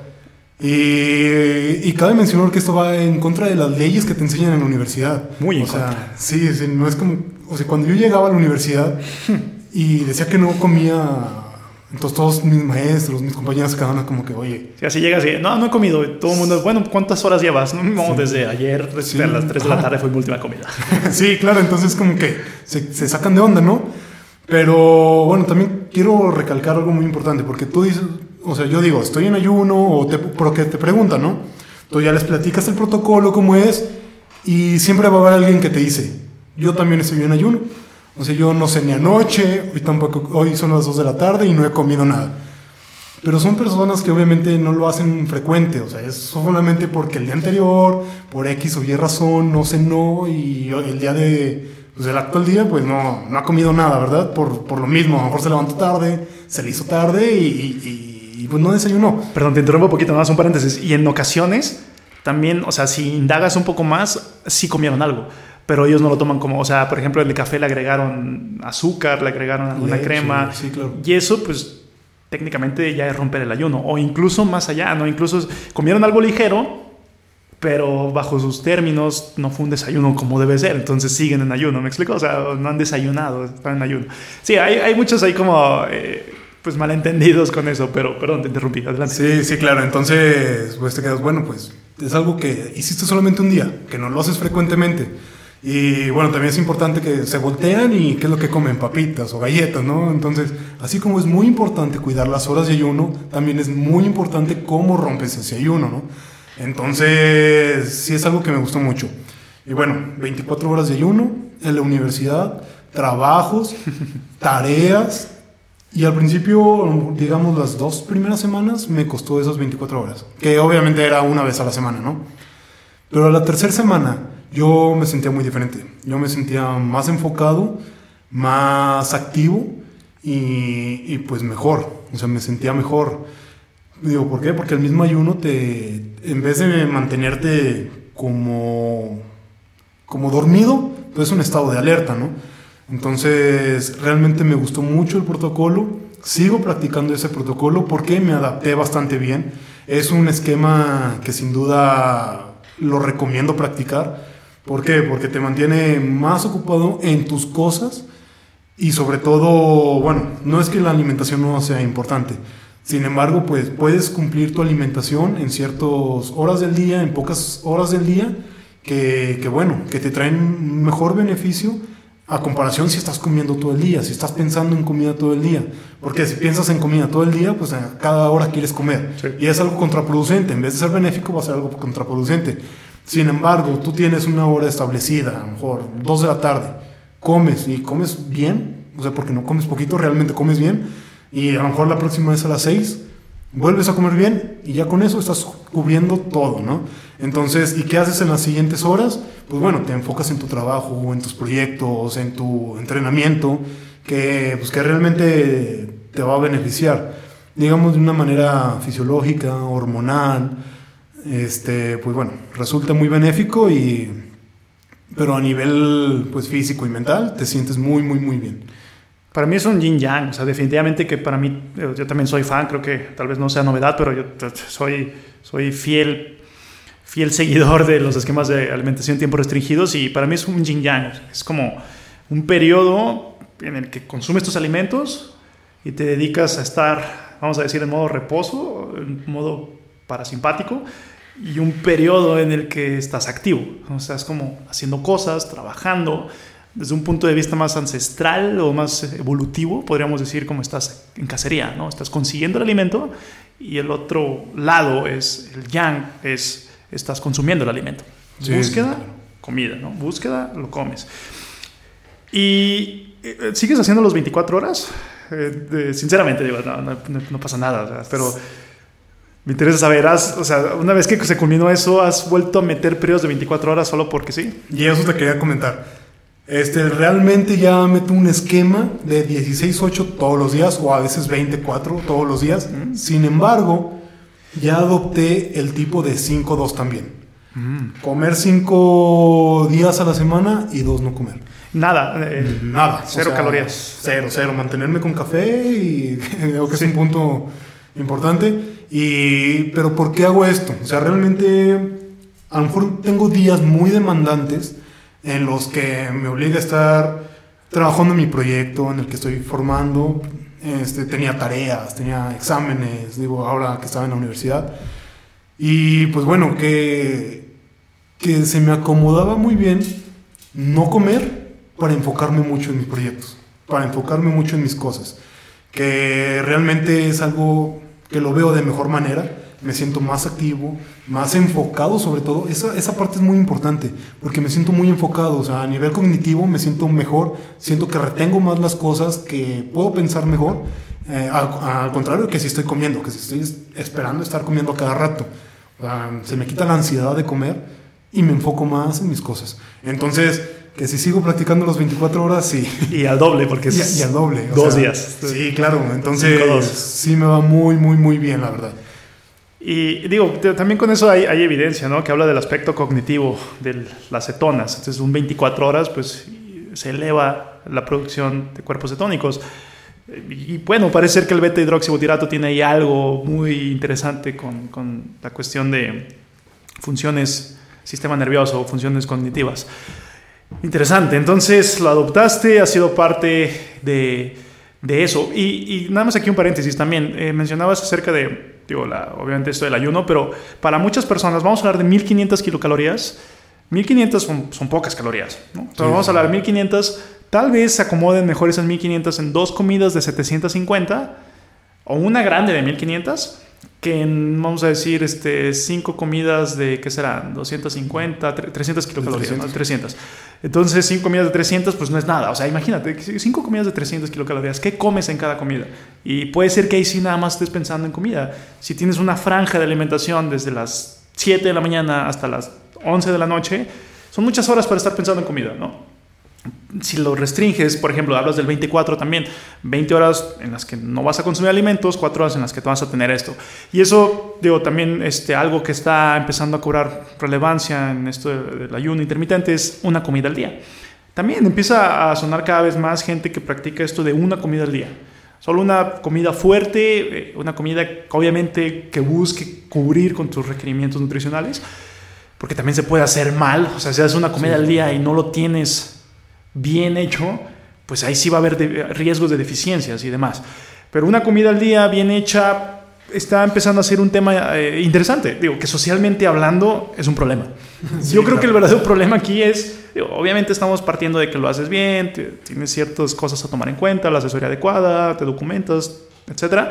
Y, y, cabe mencionar que esto va en contra de las leyes que te enseñan en la universidad. Muy en o sea, Sí, sí, no es como... O sea, cuando yo llegaba a la universidad y decía que no comía entonces todos mis maestros, mis compañeros se quedaban como que, oye. Así llegas y, no, no he comido. Todo el mundo, bueno, ¿cuántas horas llevas? No, vamos desde ayer, a las 3 de la tarde fue mi última comida. sí, claro, entonces como que se, se, sacan de onda, ¿no? Pero bueno, también quiero recalcar algo muy importante, porque tú dices, o sea, yo digo, estoy en ayuno, o te, porque te preguntan, ¿no? Tú ya les platicas el protocolo, cómo es, y siempre va a haber alguien que te dice, yo también estoy en ayuno. O sea, yo no ni anoche, hoy tampoco, hoy son las 2 de la tarde y no he comido nada. Pero son personas que obviamente no lo hacen frecuente, o sea, es solamente porque el día anterior, por X o Y razón, no cenó y el día de, pues el actual día, pues no, no ha comido nada, ¿verdad? Por, por lo mismo, a lo mejor se levantó tarde, se le hizo tarde y, y, pues no desayunó. Perdón, te interrumpo un poquito más, un paréntesis. Y en ocasiones, también, o sea, si indagas un poco más, sí comieron algo pero ellos no lo toman como, o sea, por ejemplo, el café le agregaron azúcar, le agregaron alguna crema, y eso pues técnicamente ya es romper el ayuno, o incluso más allá, ¿no? Incluso comieron algo ligero, pero bajo sus términos no fue un desayuno como debe ser, entonces siguen en ayuno, ¿me explico? O sea, no han desayunado, están en ayuno. Sí, hay, hay muchos ahí como... Eh, pues malentendidos con eso, pero perdón, te interrumpí, adelante. Sí, sí, claro, entonces pues te quedas, bueno, pues es algo que hiciste solamente un día, que no lo haces frecuentemente Y bueno, también es importante que se voltean y qué es lo que comen, papitas o galletas, ¿no? Entonces, así como es muy importante cuidar las horas de ayuno, también es muy importante cómo rompes ese ayuno, ¿no? Entonces, sí es algo que me gustó mucho. Y bueno, 24 horas de ayuno en la universidad, trabajos, tareas. Y al principio, digamos, las dos primeras semanas me costó esas 24 horas, que obviamente era una vez a la semana, ¿no? Pero la tercera semana yo me sentía muy diferente. Yo me sentía más enfocado, más activo y, pues mejor. O sea, me sentía mejor. Digo, ¿por qué? Porque el mismo ayuno te, en vez de mantenerte como, como dormido, pues es un estado de alerta, ¿no? Entonces, realmente me gustó mucho el protocolo. Sigo practicando ese protocolo porque me adapté bastante bien. Es un esquema que sin duda lo recomiendo practicar. ¿Por qué? Porque te mantiene más ocupado en tus cosas y sobre todo, bueno, no es que la alimentación no sea importante. Sin embargo, pues puedes cumplir tu alimentación en ciertas horas del día, en pocas horas del día, que, que bueno, que te traen mejor beneficio a comparación si estás comiendo todo el día, si estás pensando en comida todo el día. Porque si piensas en comida todo el día, pues a cada hora quieres comer. Y es algo contraproducente. En vez de ser benéfico, va a ser algo contraproducente. Sin embargo, tú tienes una hora establecida, a lo mejor dos de la tarde, comes y comes bien, o sea, porque no comes poquito, realmente comes bien, y a lo mejor la próxima vez a las seis vuelves a comer bien y ya con eso estás cubriendo todo, ¿no? Entonces, ¿y qué haces en las siguientes horas? Pues bueno, te enfocas en tu trabajo, en tus proyectos, en tu entrenamiento, que, pues, que realmente te va a beneficiar, digamos, de una manera fisiológica, hormonal, este, pues bueno, resulta muy benéfico y, pero a nivel, pues físico y mental, te sientes muy, muy, muy bien. Para mí es un yin yang, o sea, definitivamente que para mí, eh, yo también soy fan, creo que tal vez no sea novedad, pero yo soy, soy fiel, fiel seguidor de los esquemas de alimentación tiempo restringidos y para mí es un yin yang, es como un periodo en el que consumes tus alimentos y te dedicas a estar, vamos a decir, en modo reposo, en modo parasimpático, y un periodo en el que estás activo, o sea, es como haciendo cosas, trabajando, desde un punto de vista más ancestral o más evolutivo, podríamos decir como estás en cacería, ¿no? Estás consiguiendo el alimento y el otro lado es el yang, es estás consumiendo el alimento. Búsqueda, comida, ¿no? Búsqueda, lo comes. ¿Y eh, sigues haciendo los 24 horas? Eh, sinceramente, digo, no, pasa nada, pero me interesa saber, o sea, una vez que se culminó eso, ¿has vuelto a meter periodos de 24 horas solo porque sí? Y eso te quería comentar. Este, realmente ya meto un esquema de 16-8 todos los días o a veces 24 todos los días. Mm. Sin embargo, ya adopté el tipo de 5-2 también. Mm. Comer 5 días a la semana y 2 no comer. Nada. Eh, Nada. Cero calorías. Cero, cero. Mantenerme con café y creo que es un punto importante. Y, pero ¿por qué hago esto? O sea, realmente a lo mejor tengo días muy demandantes en los que me obliga a estar trabajando en mi proyecto, en el que estoy formando. Este, tenía tareas, tenía exámenes, digo, ahora que estaba en la universidad. Y pues bueno, que, que se me acomodaba muy bien no comer para enfocarme mucho en mis proyectos, para enfocarme mucho en mis cosas, que realmente es algo que lo veo de mejor manera me siento más activo, más enfocado sobre todo. Esa, esa parte es muy importante, porque me siento muy enfocado, o sea, a nivel cognitivo me siento mejor, siento que retengo más las cosas, que puedo pensar mejor, eh, al, contrario que si estoy comiendo, que si estoy esperando estar comiendo cada rato. se me quita la ansiedad de comer y me enfoco más en mis cosas. Entonces, que si sigo practicando las 24 horas, sí. Y al doble, porque es... Y, al doble. Dos días. Sí, claro. Entonces, sí me va muy, muy, muy bien, la verdad. Y digo, también con eso hay, hay, evidencia, ¿no? Que habla del aspecto cognitivo de las cetonas. Entonces, un 24 horas, pues se eleva la producción de cuerpos cetónicos. Y bueno, parece ser que el beta hidroxibutirato tiene ahí algo muy interesante con, con la cuestión de funciones sistema nervioso, funciones cognitivas. Interesante, entonces lo adoptaste, ha sido parte de, de eso. Y, y, nada más aquí un paréntesis también, eh, mencionabas acerca de digo, la, obviamente esto del ayuno, pero para muchas personas, vamos a hablar de 1500 kilocalorías, 1500 son, son pocas calorías, ¿no? Entonces vamos a hablar de 1500, tal vez se acomoden mejor esas 1500 en dos comidas de 750 o una grande de 1500 que en, vamos a decir, este, cinco comidas de, ¿qué será? 250, 300 kilocalorías, 300. ¿no? 300. Entonces, cinco comidas de 300, pues no es nada. O sea, imagínate, cinco comidas de 300 kilocalorías, ¿qué comes en cada comida? Y puede ser que ahí sí nada más estés pensando en comida. Si tienes una franja de alimentación desde las 7 de la mañana hasta las 11 de la noche, son muchas horas para estar pensando en comida, ¿no? Si lo restringes, por ejemplo, hablas del 24 también, 20 horas en las que no vas a consumir alimentos, 4 horas en las que te vas a tener esto. Y eso, digo, también este, algo que está empezando a cobrar relevancia en esto del ayuno intermitente es una comida al día. También empieza a sonar cada vez más gente que practica esto de una comida al día. Solo una comida fuerte, eh, una comida obviamente que busque cubrir con tus requerimientos nutricionales, porque también se puede hacer mal, o sea, si haces una comida sí. al día y no lo tienes bien hecho, pues ahí sí va a haber de, riesgos de deficiencias y demás. Pero una comida al día bien hecha está empezando a ser un tema eh, interesante. Digo, que socialmente hablando es un problema. Sí, Yo creo claro. que el verdadero problema aquí es, digo, obviamente estamos partiendo de que lo haces bien, tienes ciertas cosas a tomar en cuenta, la asesoría adecuada, te documentas, etc.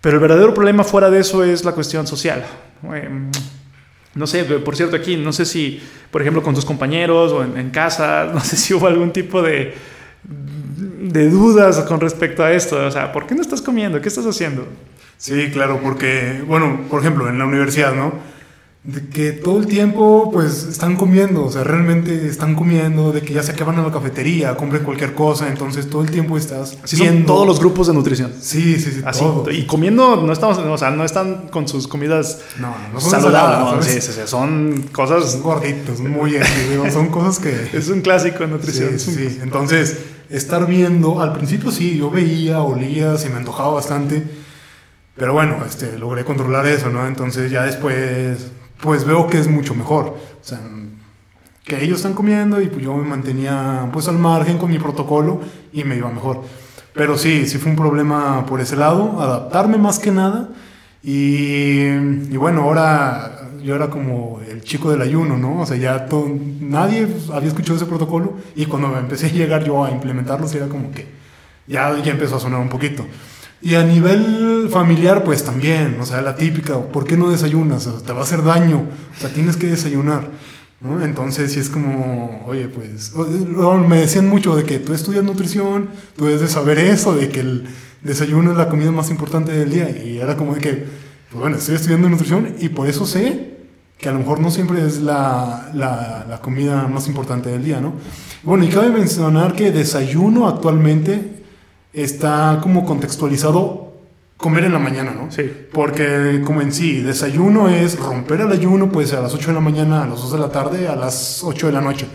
Pero el verdadero problema fuera de eso es la cuestión social. Eh, no sé, por cierto, aquí, no sé si, por ejemplo, con tus compañeros o en, en casa, no sé si hubo algún tipo de, de dudas con respecto a esto. O sea, ¿por qué no estás comiendo? ¿Qué estás haciendo? Sí, claro, porque, bueno, por ejemplo, en la universidad, ¿no? De que todo el tiempo, pues, están comiendo, o sea, realmente están comiendo, de que ya sea que van a la cafetería, compren cualquier cosa, entonces todo el tiempo estás Así viendo. Son todos los grupos de nutrición. Sí, sí, sí, Así. Y comiendo, no estamos, o sea, no están con sus comidas no, no son saludables, sí, sí, sí, son cosas... Son gorditos, muy son cosas que... es un clásico en nutrición. Sí, sí, entonces, estar viendo, al principio sí, yo veía, olía, se me antojaba bastante, pero bueno, este, logré controlar eso, ¿no? Entonces ya después pues veo que es mucho mejor. O sea, que ellos están comiendo y pues yo me mantenía pues al margen con mi protocolo y me iba mejor. Pero sí, sí fue un problema por ese lado, adaptarme más que nada. Y, bueno, ahora yo era como el chico del ayuno, ¿no? O sea, ya todo, nadie había escuchado ese protocolo y cuando empecé a llegar yo a implementarlo, era como que ya, ya empezó a sonar un poquito. Y a nivel familiar, pues también, o sea, la típica, ¿por qué no desayunas? O sea, te va a hacer daño, o sea, tienes que desayunar. ¿no? Entonces, sí es como, oye, pues, me decían mucho de que tú estudias nutrición, tú debes de saber eso, de que el desayuno es la comida más importante del día. Y era como de que, pues bueno, estoy estudiando nutrición y por eso sé que a lo mejor no siempre es la, la, la comida más importante del día, ¿no? Bueno, y cabe mencionar que desayuno actualmente está como contextualizado comer en la mañana, ¿no? Sí. Porque como en sí, desayuno es romper el ayuno, puede ser a las 8 de la mañana, a las 2 de la tarde, a las 8 de la noche.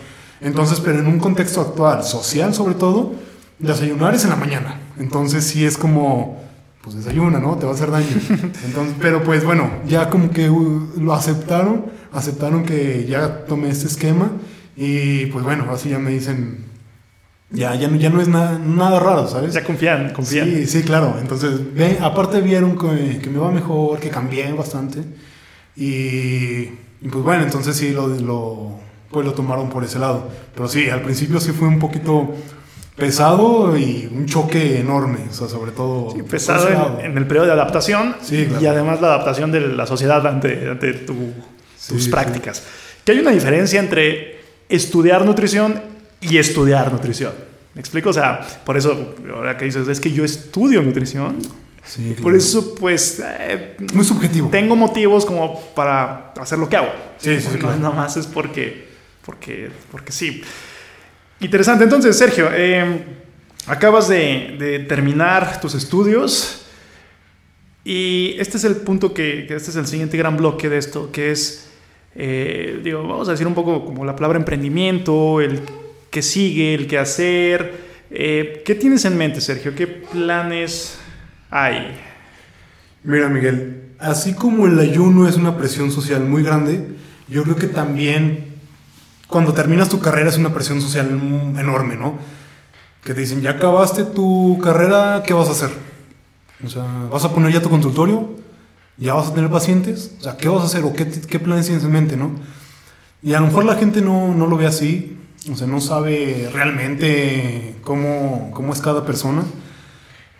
Entonces, pero en un contexto actual, social sobre todo, desayunar es en la mañana. Entonces sí es como, pues desayuna, ¿no? Te va a hacer daño. Entonces, pero pues bueno, ya como que lo aceptaron, aceptaron que ya tomé este esquema y pues bueno, así ya me dicen, ya, ya, no, ya no es nada, nada raro, ¿sabes? Ya confían, confían. Sí, sí, claro. Entonces, ve, aparte vieron que, que, me va mejor, que cambié bastante. Y, y pues bueno, entonces sí lo, lo, pues lo tomaron por ese lado. Pero sí, al principio sí fue un poquito pesado y un choque enorme, o sea, sobre todo... Sí, pesado en, en, el periodo de adaptación sí, claro. y además la adaptación de la sociedad ante, ante tu, tus sí, prácticas. Que hay una diferencia entre estudiar nutrición y estudiar nutrición. ¿Me explico? O sea, por eso, ahora que dices, es que yo estudio nutrición. Sí, claro. Por eso, pues... Eh, Muy subjetivo. Tengo motivos como para hacer lo que hago. Sí, sí, sí claro. Nada más es porque, porque, porque sí. Interesante. Entonces, Sergio, eh, acabas de, de, terminar tus estudios y este es el punto que, que, este es el siguiente gran bloque de esto, que es, eh, digo, vamos a decir un poco como la palabra emprendimiento, el qué sigue, el qué hacer. Eh, ¿Qué tienes en mente, Sergio? ¿Qué planes hay? Mira, Miguel, así como el ayuno es una presión social muy grande, yo creo que también cuando terminas tu carrera es una presión social enorme, ¿no? Que te dicen, ya acabaste tu carrera, ¿qué vas a hacer? O sea, ¿vas a poner ya tu consultorio? ¿Ya vas a tener pacientes? O sea, ¿qué vas a hacer o qué, qué planes tienes en mente, no? Y a lo mejor la gente no, no lo ve así, o sea, no sabe realmente cómo, cómo es cada persona.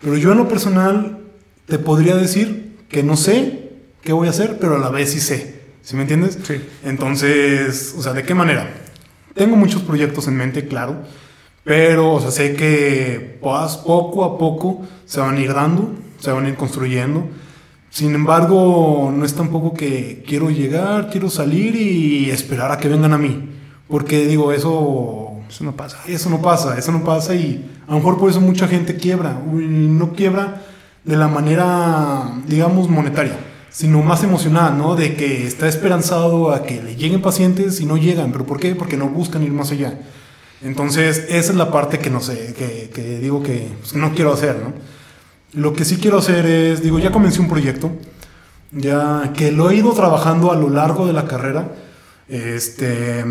Pero yo en lo personal te podría decir que no sé qué voy a hacer, pero a la vez sí sé. ¿Sí me entiendes? Sí. Entonces, o sea, ¿de qué manera? Tengo muchos proyectos en mente, claro, pero, o sea, sé que pues, poco a poco se van a ir dando, se van a ir construyendo. Sin embargo, no es tampoco que quiero llegar, quiero salir y esperar a que vengan a mí. Porque digo, eso... Eso no pasa. Eso no pasa, eso no pasa y a lo mejor por eso mucha gente quiebra. Y no quiebra de la manera, digamos, monetaria, sino más emocional, ¿no? De que está esperanzado a que le lleguen pacientes y no llegan. ¿Pero por qué? Porque no buscan ir más allá. Entonces, esa es la parte que no sé, que, que digo que pues, no quiero hacer, ¿no? Lo que sí quiero hacer es, digo, ya comencé un proyecto, ya que lo he ido trabajando a lo largo de la carrera. Este,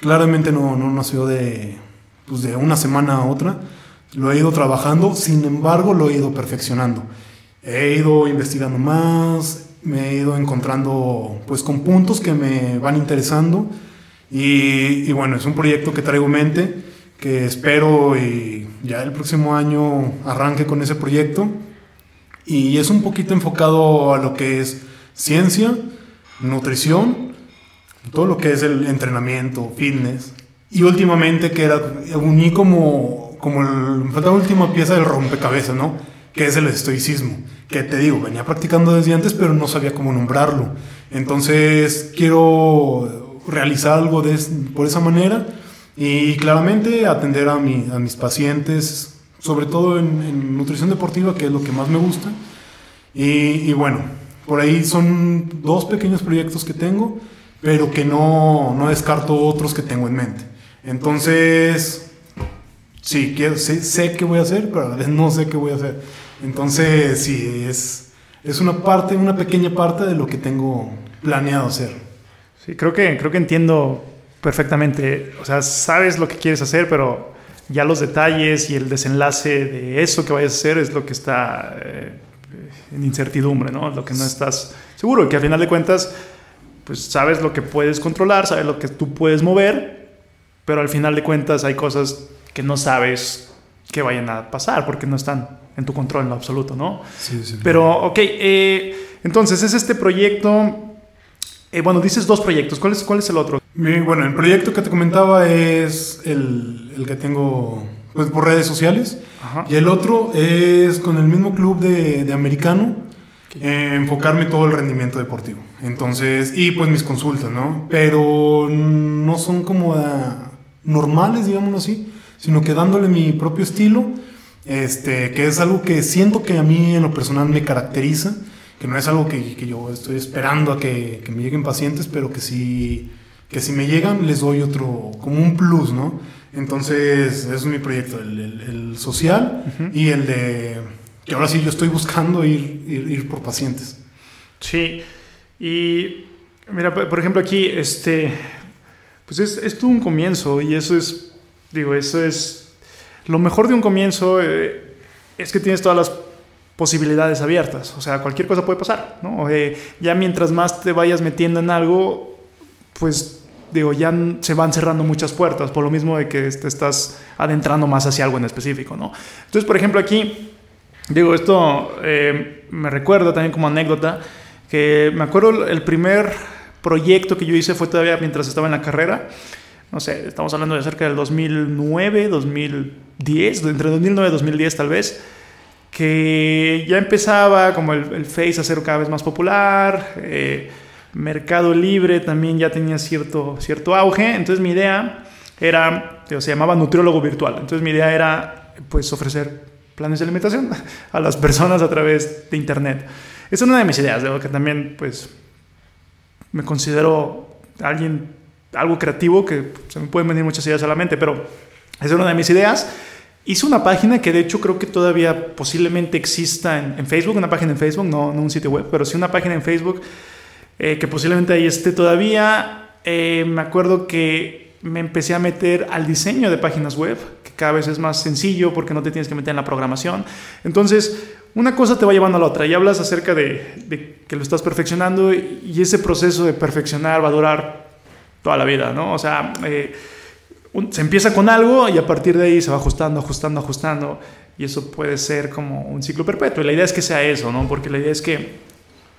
claramente no, no nació de, pues de una semana a otra. Lo he ido trabajando, sin embargo, lo he ido perfeccionando. He ido investigando más, me he ido encontrando pues con puntos que me van interesando. Y, bueno, es un proyecto que traigo en mente, que espero y ya el próximo año arranque con ese proyecto. Y es un poquito enfocado a lo que es ciencia, nutrición, todo lo que es el entrenamiento, fitness. Y últimamente que era, uní como, como el, la última pieza del rompecabezas, ¿no? Que es el estoicismo. Que te digo, venía practicando desde antes, pero no sabía cómo nombrarlo. Entonces quiero realizar algo de, por esa manera y claramente atender a, mi, a mis pacientes, sobre todo en, en, nutrición deportiva, que es lo que más me gusta. Y, y, bueno, por ahí son dos pequeños proyectos que tengo, pero que no, no descarto otros que tengo en mente. Entonces, sí, quiero, sé, qué voy a hacer, pero a la vez no sé qué voy a hacer. Entonces, sí, es, es una parte, una pequeña parte de lo que tengo planeado hacer. Sí, creo que, creo que entiendo perfectamente. O sea, sabes lo que quieres hacer, pero ya los detalles y el desenlace de eso que vayas a hacer es lo que está eh, en incertidumbre, ¿no? Lo que no estás seguro. Y que al final de cuentas, pues sabes lo que puedes controlar, sabes lo que tú puedes mover, pero al final de cuentas hay cosas que no sabes que vayan a pasar porque no están en tu control en lo absoluto, ¿no? Sí, sí. Pero, ok, eh, entonces es este proyecto. Eh, bueno, dices dos proyectos. ¿Cuál es, cuál es el otro? Mi, bueno, el proyecto que te comentaba es el, el que tengo pues, por redes sociales. Ajá. Y el otro es con el mismo club de, de americano, eh, enfocarme todo el rendimiento deportivo. Entonces, y pues mis consultas, ¿no? Pero no son como ah, normales, digámoslo así, sino que dándole mi propio estilo, este, que es algo que siento que a mí en lo personal me caracteriza, que no es algo que, que yo estoy esperando a que, que me lleguen pacientes, pero que sí que si me llegan les doy otro, como un plus, ¿no? Entonces, ese es mi proyecto, el, el, el social uh -huh. y el de, que ahora sí yo estoy buscando ir, ir, ir, por pacientes. Sí, y mira, por ejemplo aquí, este, pues es, es un comienzo y eso es, digo, eso es, lo mejor de un comienzo eh, es que tienes todas las posibilidades abiertas, o sea, cualquier cosa puede pasar, ¿no? Eh, ya mientras más te vayas metiendo en algo, pues digo, ya se van cerrando muchas puertas, por lo mismo de que te estás adentrando más hacia algo en específico, ¿no? Entonces, por ejemplo, aquí, digo, esto eh, me recuerda también como anécdota, que me acuerdo el primer proyecto que yo hice fue todavía mientras estaba en la carrera, no sé, estamos hablando de cerca del 2009, 2010, entre 2009 y 2010 tal vez, que ya empezaba como el, el Face a ser cada vez más popular, eh, Mercado Libre también ya tenía cierto, cierto auge. Entonces mi idea era, se llamaba nutriólogo virtual. Entonces mi idea era pues ofrecer planes de alimentación a las personas a través de internet. Esa es una de mis ideas, de que también pues me considero alguien, algo creativo, que se me pueden venir muchas ideas a la mente, pero esa es una de mis ideas. Hice una página que de hecho creo que todavía posiblemente exista en, en Facebook, una página en Facebook, no, no un sitio web, pero sí una página en Facebook eh, que posiblemente ahí esté todavía. Eh, me acuerdo que me empecé a meter al diseño de páginas web, que cada vez es más sencillo porque no te tienes que meter en la programación. Entonces, una cosa te va llevando a la otra y hablas acerca de, que lo estás perfeccionando y ese proceso de perfeccionar va a durar toda la vida, ¿no? O sea, eh, se empieza con algo y a partir de ahí se va ajustando, ajustando, ajustando. Y eso puede ser como un ciclo perpetuo. Y la idea es que sea eso, ¿no? Porque la idea es que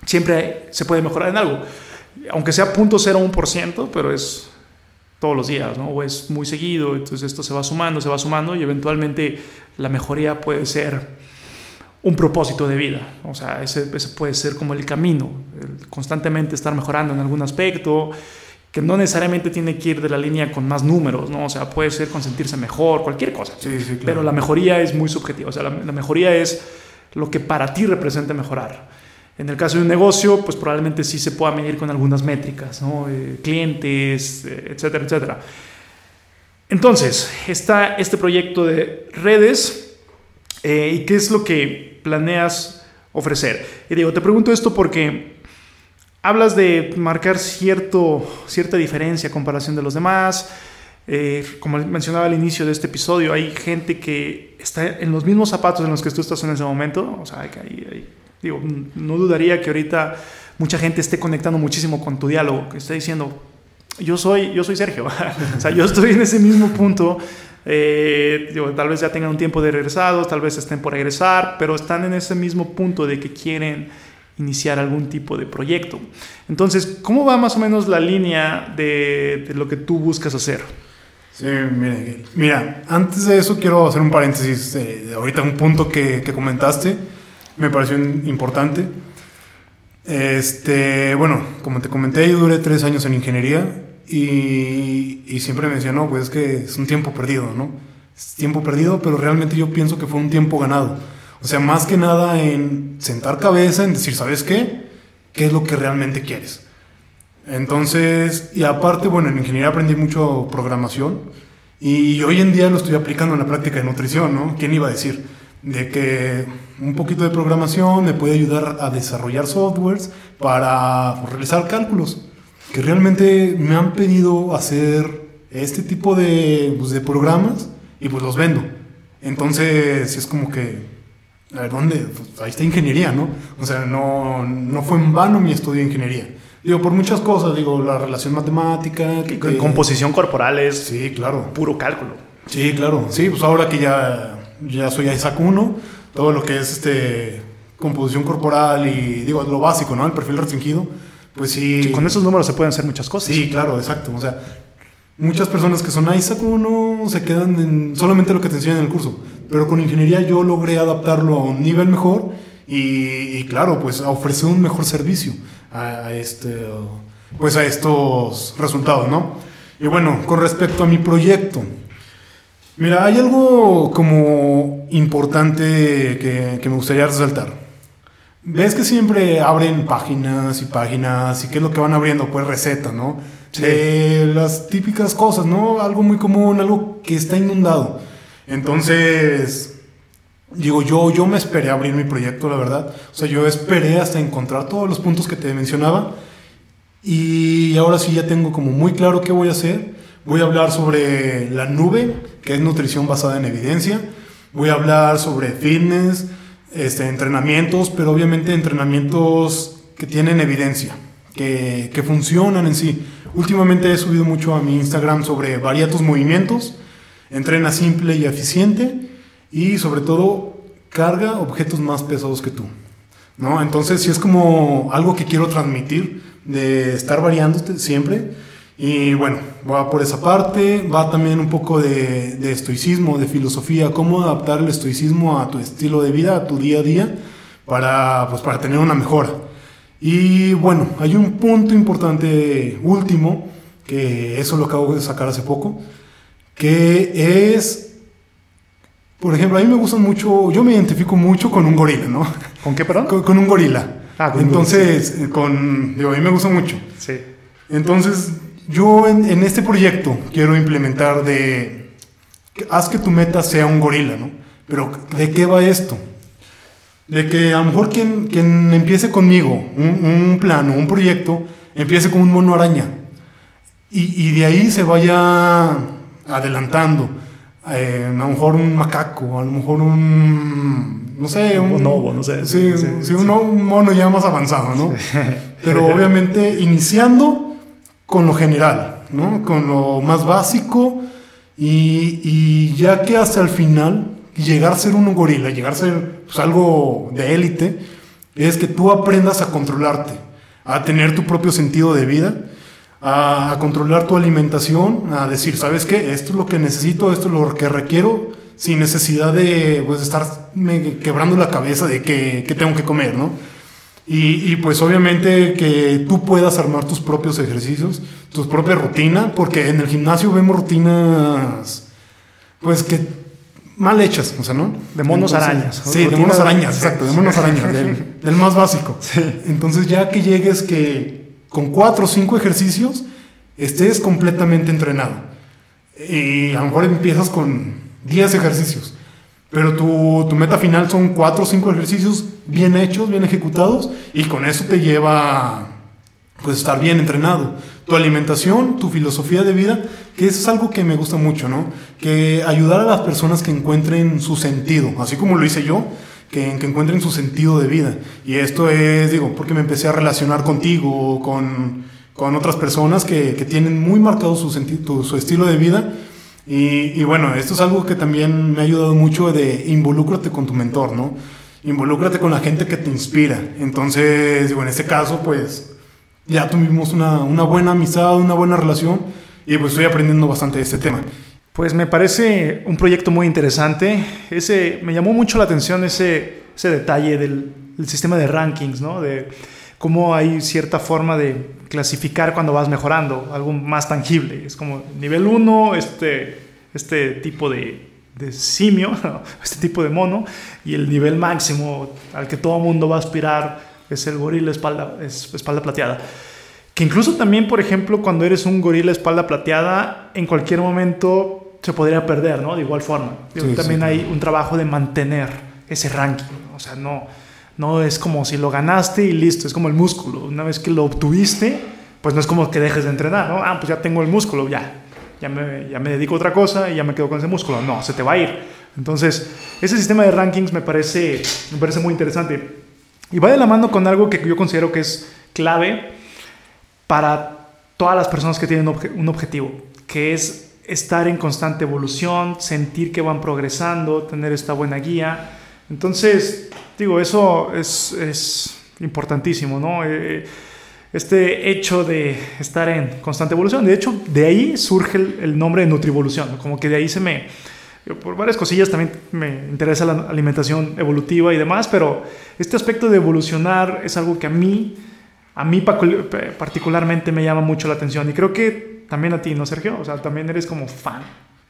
siempre se puede mejorar en algo. Aunque sea 0.01%, pero es todos los días, ¿no? O es muy seguido, entonces esto se va sumando, se va sumando y eventualmente la mejoría puede ser un propósito de vida. O sea, ese, ese puede ser como el camino, constantemente estar mejorando en algún aspecto, que no necesariamente tiene que ir de la línea con más números, ¿no? O sea, puede ser con sentirse mejor, cualquier cosa. Sí, sí, claro. Pero la mejoría es muy subjetiva, o sea, la, mejoría es lo que para ti representa mejorar. En el caso de un negocio, pues probablemente sí se pueda medir con algunas métricas, ¿no? Eh, clientes, eh, etcétera, etcétera. Entonces, está este proyecto de redes eh, y qué es lo que planeas ofrecer. Y digo, te pregunto esto porque hablas de marcar cierto, cierta diferencia a comparación de los demás. Eh, como mencionaba al inicio de este episodio, hay gente que está en los mismos zapatos en los que tú estás en ese momento. O sea, digo, no dudaría que ahorita mucha gente esté conectando muchísimo con tu diálogo, que esté diciendo, yo soy, yo soy Sergio. o sea, yo estoy en ese mismo punto. Eh, tal vez ya tengan un tiempo de regresados, tal vez estén por regresar, pero están en ese mismo punto de que quieren iniciar algún tipo de proyecto. Entonces, ¿cómo va más o menos la línea de, lo que tú buscas hacer? Sí, mira, mira, antes de eso quiero hacer un paréntesis. Eh, ahorita un punto que, que, comentaste me pareció importante. Este, bueno, como te comenté, yo duré tres años en ingeniería y, y siempre me decía, no, pues es que es un tiempo perdido, ¿no? Es tiempo perdido, pero realmente yo pienso que fue un tiempo ganado o sea, más que nada en sentar cabeza, en decir, ¿sabes qué? ¿Qué es lo que realmente quieres? Entonces, y aparte, bueno, en ingeniería aprendí mucho programación y hoy en día lo estoy aplicando en la práctica de nutrición, ¿no? ¿Quién iba a decir? De que un poquito de programación me puede ayudar a desarrollar softwares para realizar cálculos, que realmente me han pedido hacer este tipo de, pues, de programas y pues los vendo. Entonces, es como que a ver, ¿dónde? Pues ahí está ingeniería, ¿no? O sea, no, no fue en vano mi estudio de ingeniería. Digo, por muchas cosas, digo, la relación matemática. Que, composición corporal es. Sí, claro. Puro cálculo. Sí, claro. Sí, pues ahora que ya, ya soy Isaac 1, todo lo que es este composición corporal y, digo, lo básico, ¿no? El perfil restringido, pues sí. con esos números se pueden hacer muchas cosas. Sí, claro, exacto. O sea, muchas personas que son Isaac 1 se quedan en solamente lo que te enseñan en el curso pero con ingeniería yo logré adaptarlo a un nivel mejor y, claro, pues a ofrecer un mejor servicio a, este, pues a estos resultados, ¿no? Y bueno, con respecto a mi proyecto, mira, hay algo como importante que, me gustaría resaltar. Ves que siempre abren páginas y páginas y qué es lo que van abriendo, pues recetas, ¿no? las típicas cosas, ¿no? Algo muy común, algo que está inundado. Entonces, digo, yo, yo me esperé a abrir mi proyecto, la verdad. O sea, yo esperé hasta encontrar todos los puntos que te mencionaba. Y ahora sí ya tengo como muy claro qué voy a hacer. Voy a hablar sobre la nube, que es nutrición basada en evidencia. Voy a hablar sobre fitness, este, entrenamientos, pero obviamente entrenamientos que tienen evidencia, que, que funcionan en sí. Últimamente he subido mucho a mi Instagram sobre varía tus movimientos Entrena simple y eficiente y sobre todo carga objetos más pesados que tú. ¿no? Entonces sí es como algo que quiero transmitir de estar variándote siempre. Y bueno, va por esa parte, va también un poco de, de, estoicismo, de filosofía, cómo adaptar el estoicismo a tu estilo de vida, a tu día a día, para, pues, para tener una mejora. Y bueno, hay un punto importante último, que eso lo acabo de sacar hace poco, que es, por ejemplo, a mí me gusta mucho, yo me identifico mucho con un gorila, ¿no? ¿Con qué, perdón? Con, un gorila. Ah, con Entonces, con, digo, a mí me gusta mucho. Sí. Entonces, yo en, este proyecto quiero implementar de, haz que tu meta sea un gorila, ¿no? Pero, ¿de qué va esto? De que a lo mejor quien, quien empiece conmigo un, un plano, un proyecto, empiece con un mono araña. Y, y de ahí se vaya adelantando. Eh, a lo mejor un macaco, a lo mejor un. No sé, un. bonobo, no sé. Sí, sí, un, mono ya más avanzado, ¿no? Pero obviamente iniciando con lo general, ¿no? Con lo más básico y, ya que hasta el final llegar a ser un gorila, llegar a ser pues, algo de élite, es que tú aprendas a controlarte, a tener tu propio sentido de vida, a, controlar tu alimentación, a decir, ¿sabes qué? Esto es lo que necesito, esto es lo que requiero, sin necesidad de pues, estar quebrando la cabeza de qué, tengo que comer, ¿no? Y, y, pues obviamente que tú puedas armar tus propios ejercicios, tus propias rutinas, porque en el gimnasio vemos rutinas, pues que mal hechas, o sea, ¿no? De monos arañas. Sí, de monos arañas, exacto, de monos arañas, del, más básico. Entonces ya que llegues que con cuatro o cinco ejercicios estés completamente entrenado. Y a lo mejor empiezas con 10 ejercicios, pero tu, tu meta final son cuatro o cinco ejercicios bien hechos, bien ejecutados, y con eso te lleva pues estar bien entrenado. Tu alimentación, tu filosofía de vida, que eso es algo que me gusta mucho, ¿no? Que ayudar a las personas que encuentren su sentido, así como lo hice yo, que, que encuentren su sentido de vida. Y esto es, digo, porque me empecé a relacionar contigo, con, con otras personas que, que, tienen muy marcado su, sentido, su estilo de vida. Y, y, bueno, esto es algo que también me ha ayudado mucho de involúcrate con tu mentor, ¿no? Involúcrate con la gente que te inspira. Entonces, digo, en este caso, pues ya tuvimos una, una buena amistad, una buena relación y pues estoy aprendiendo bastante de este tema. Pues me parece un proyecto muy interesante. Ese, me llamó mucho la atención ese, ese detalle del, sistema de rankings, ¿no? De cómo hay cierta forma de clasificar cuando vas mejorando, algo más tangible. Es como nivel 1, este, este tipo de, de simio, este tipo de mono, y el nivel máximo al que todo mundo va a aspirar es el gorila espalda, es espalda plateada. Que incluso también, por ejemplo, cuando eres un gorila espalda plateada, en cualquier momento se podría perder, ¿no? De igual forma. también hay un trabajo de mantener ese ranking. O sea, no, no es como si lo ganaste y listo, es como el músculo. Una vez que lo obtuviste, pues no es como que dejes de entrenar, ¿no? Ah, pues ya tengo el músculo, ya. Ya me, ya me dedico a otra cosa y ya me quedo con ese músculo. No, se te va a ir. Entonces, ese sistema de rankings me parece, me parece muy interesante. Y va de la mano con algo que yo considero que es clave para todas las personas que tienen un objetivo, que es estar en constante evolución, sentir que van progresando, tener esta buena guía. Entonces, digo, eso es, es importantísimo, ¿no? Eh, este hecho de estar en constante evolución. De hecho, de ahí surge el, nombre de Nutrivolución, como que de ahí se me, por varias cosillas también me interesa la alimentación evolutiva y demás, pero este aspecto de evolucionar es algo que a mí, a mí particularmente me llama mucho la atención y creo que también a ti, ¿no, Sergio? O sea, también eres como fan.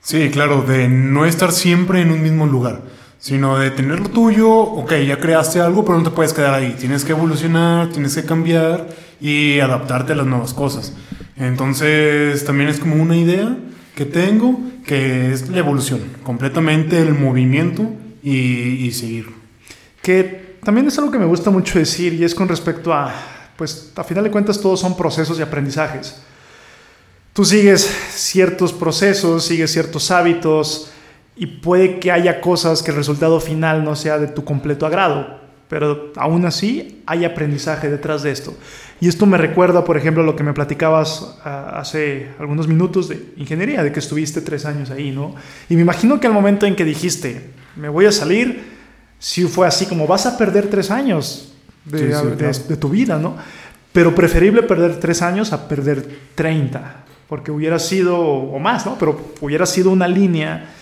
Sí, claro, de no estar siempre en un mismo lugar, sino de tener lo tuyo, ok, ya creaste algo, pero no te puedes quedar ahí, tienes que evolucionar, tienes que cambiar y adaptarte a las nuevas cosas. Entonces, también es como una idea que tengo, que es la evolución, completamente el movimiento y, seguir. Que también es algo que me gusta mucho decir y es con respecto a, pues a final de cuentas todos son procesos y aprendizajes. Tú sigues ciertos procesos, sigues ciertos hábitos y puede que haya cosas que el resultado final no sea de tu completo agrado, pero aún así hay aprendizaje detrás de esto. Y esto me recuerda, por ejemplo, lo que me platicabas ah, hace algunos minutos de ingeniería, de que estuviste tres años ahí, ¿no? Y me imagino que al momento en que dijiste, me voy a salir, sí fue así como vas a perder tres años de, de, tu vida, ¿no? Pero preferible perder tres años a perder 30, porque hubiera sido, o más, ¿no? Pero hubiera sido una línea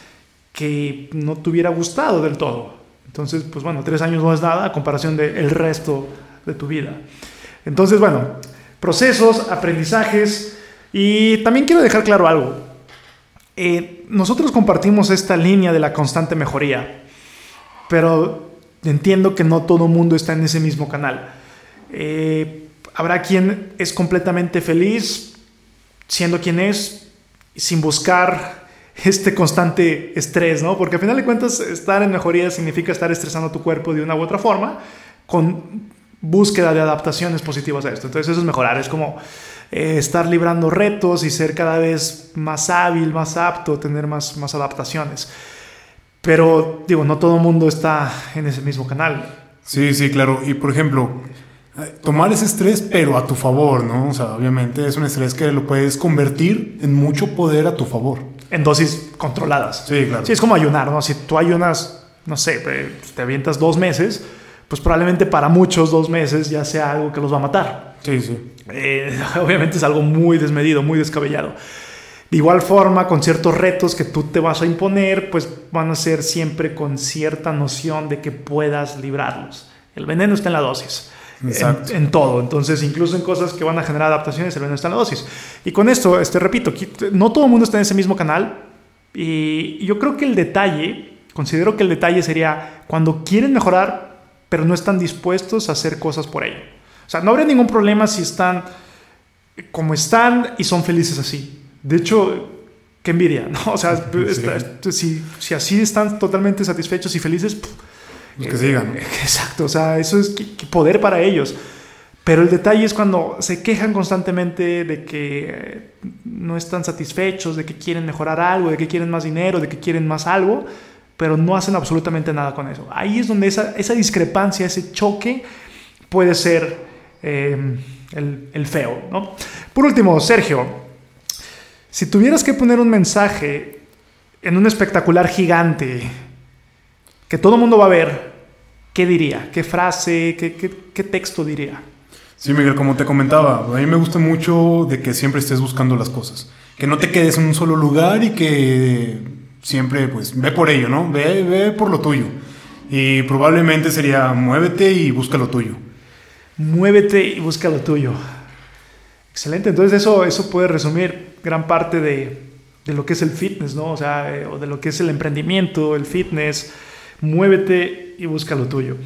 que no te hubiera gustado del todo. Entonces, pues bueno, tres años no es nada a comparación del resto de tu vida. Entonces, bueno, procesos, aprendizajes y también quiero dejar claro algo. Eh, nosotros compartimos esta línea de la constante mejoría, pero entiendo que no todo mundo está en ese mismo canal. Eh, habrá quien es completamente feliz siendo quien es, sin buscar este constante estrés, ¿no? Porque al final de cuentas estar en mejoría significa estar estresando tu cuerpo de una u otra forma con búsqueda de adaptaciones positivas a esto. Entonces eso es mejorar, es como eh, estar librando retos y ser cada vez más hábil, más apto, tener más, más adaptaciones. Pero digo, no todo el mundo está en ese mismo canal. Sí, sí, claro. Y por ejemplo, tomar ese estrés, pero a tu favor, ¿no? O sea, obviamente es un estrés que lo puedes convertir en mucho poder a tu favor. En dosis controladas. Sí, claro. Sí, es como ayunar, ¿no? Si tú ayunas, no sé, te avientas dos meses, pues probablemente para muchos dos meses ya sea algo que los va a matar. Sí, sí. Eh, obviamente es algo muy desmedido, muy descabellado. De igual forma, con ciertos retos que tú te vas a imponer, pues van a ser siempre con cierta noción de que puedas librarlos. El veneno está en la dosis. En, en, todo. Entonces, incluso en cosas que van a generar adaptaciones, el veneno está en la dosis. Y con esto, este, repito, no todo el mundo está en ese mismo canal. Y yo creo que el detalle, considero que el detalle sería cuando quieren mejorar, pero no están dispuestos a hacer cosas por ello. O sea, no habría ningún problema si están como están y son felices así. De hecho, qué envidia, ¿no? O sea, si, si, así están totalmente satisfechos y felices, que sigan. Exacto, o sea, eso es poder para ellos. Pero el detalle es cuando se quejan constantemente de que no están satisfechos, de que quieren mejorar algo, de que quieren más dinero, de que quieren más algo, pero no hacen absolutamente nada con eso. Ahí es donde esa, esa discrepancia, ese choque puede ser eh, el, el feo. ¿no? Por último, Sergio, si tuvieras que poner un mensaje en un espectacular gigante que todo el mundo va a ver, ¿qué diría? ¿Qué frase? ¿Qué, qué, texto diría? Sí, Miguel, como te comentaba, a mí me gusta mucho de que siempre estés buscando las cosas. Que no te quedes en un solo lugar y que siempre, pues, ve por ello, ¿no? Ve, ve por lo tuyo. Y probablemente sería muévete y busca lo tuyo. Muévete y busca lo tuyo. Excelente, entonces eso, eso puede resumir gran parte de, de lo que es el fitness, ¿no? O sea, eh, o de lo que es el emprendimiento, el fitness. Muévete y busca lo tuyo.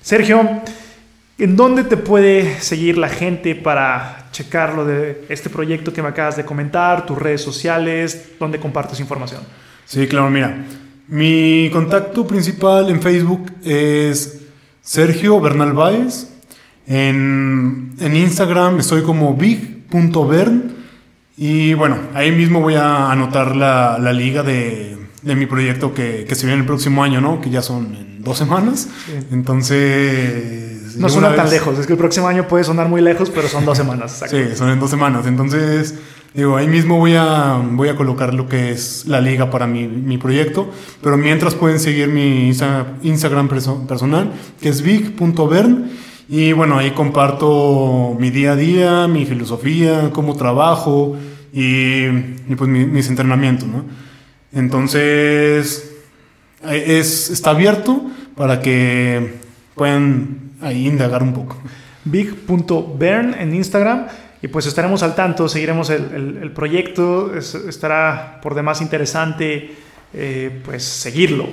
Sergio, ¿en dónde te puede seguir la gente para checar lo de este proyecto que me acabas de comentar, tus redes sociales, dónde compartes información? Sí, claro, mira. Mi contacto principal en Facebook es Sergio Bernal Baez. En, en Instagram estoy como big.bern. Y bueno, ahí mismo voy a anotar la, la liga de, de, mi proyecto que, que, se viene el próximo año, ¿no? Que ya son en dos semanas. Entonces... No suena tan lejos, es que el próximo año puede sonar muy lejos, pero son dos semanas. sí, son en dos semanas. Entonces, digo, ahí mismo voy a, voy a colocar lo que es la liga para mi, mi proyecto. Pero mientras pueden seguir mi Instagram personal, que es big.bern. Y bueno, ahí comparto mi día a día, mi filosofía, cómo trabajo y, pues mis entrenamientos, ¿no? Entonces, es, está abierto para que puedan ahí indagar un poco. Big.bern en Instagram y pues estaremos al tanto, seguiremos el, el, proyecto, estará por demás interesante eh, pues seguirlo.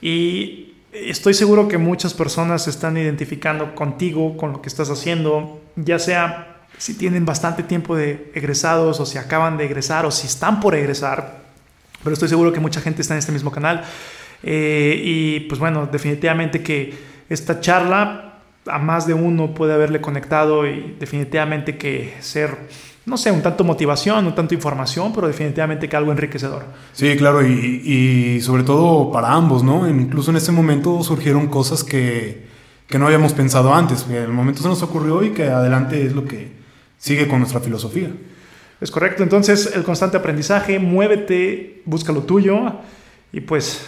Y estoy seguro que muchas personas se están identificando contigo, con lo que estás haciendo, ya sea si tienen bastante tiempo de egresados o si acaban de egresar o si están por egresar, pero estoy seguro que mucha gente está en este mismo canal. Eh, y pues bueno, definitivamente que esta charla a más de uno puede haberle conectado y definitivamente que ser no sé, un tanto motivación, un tanto información, pero definitivamente que algo enriquecedor. Sí, claro, y, sobre todo para ambos, ¿no? Incluso en este momento surgieron cosas que, que no habíamos pensado antes, que en el momento se nos ocurrió y que adelante es lo que sigue con nuestra filosofía. Es correcto, entonces el constante aprendizaje, muévete, busca lo tuyo y pues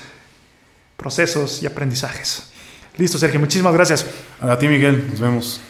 procesos y aprendizajes. Listo, Sergio, muchísimas gracias. A ti, Miguel, nos vemos.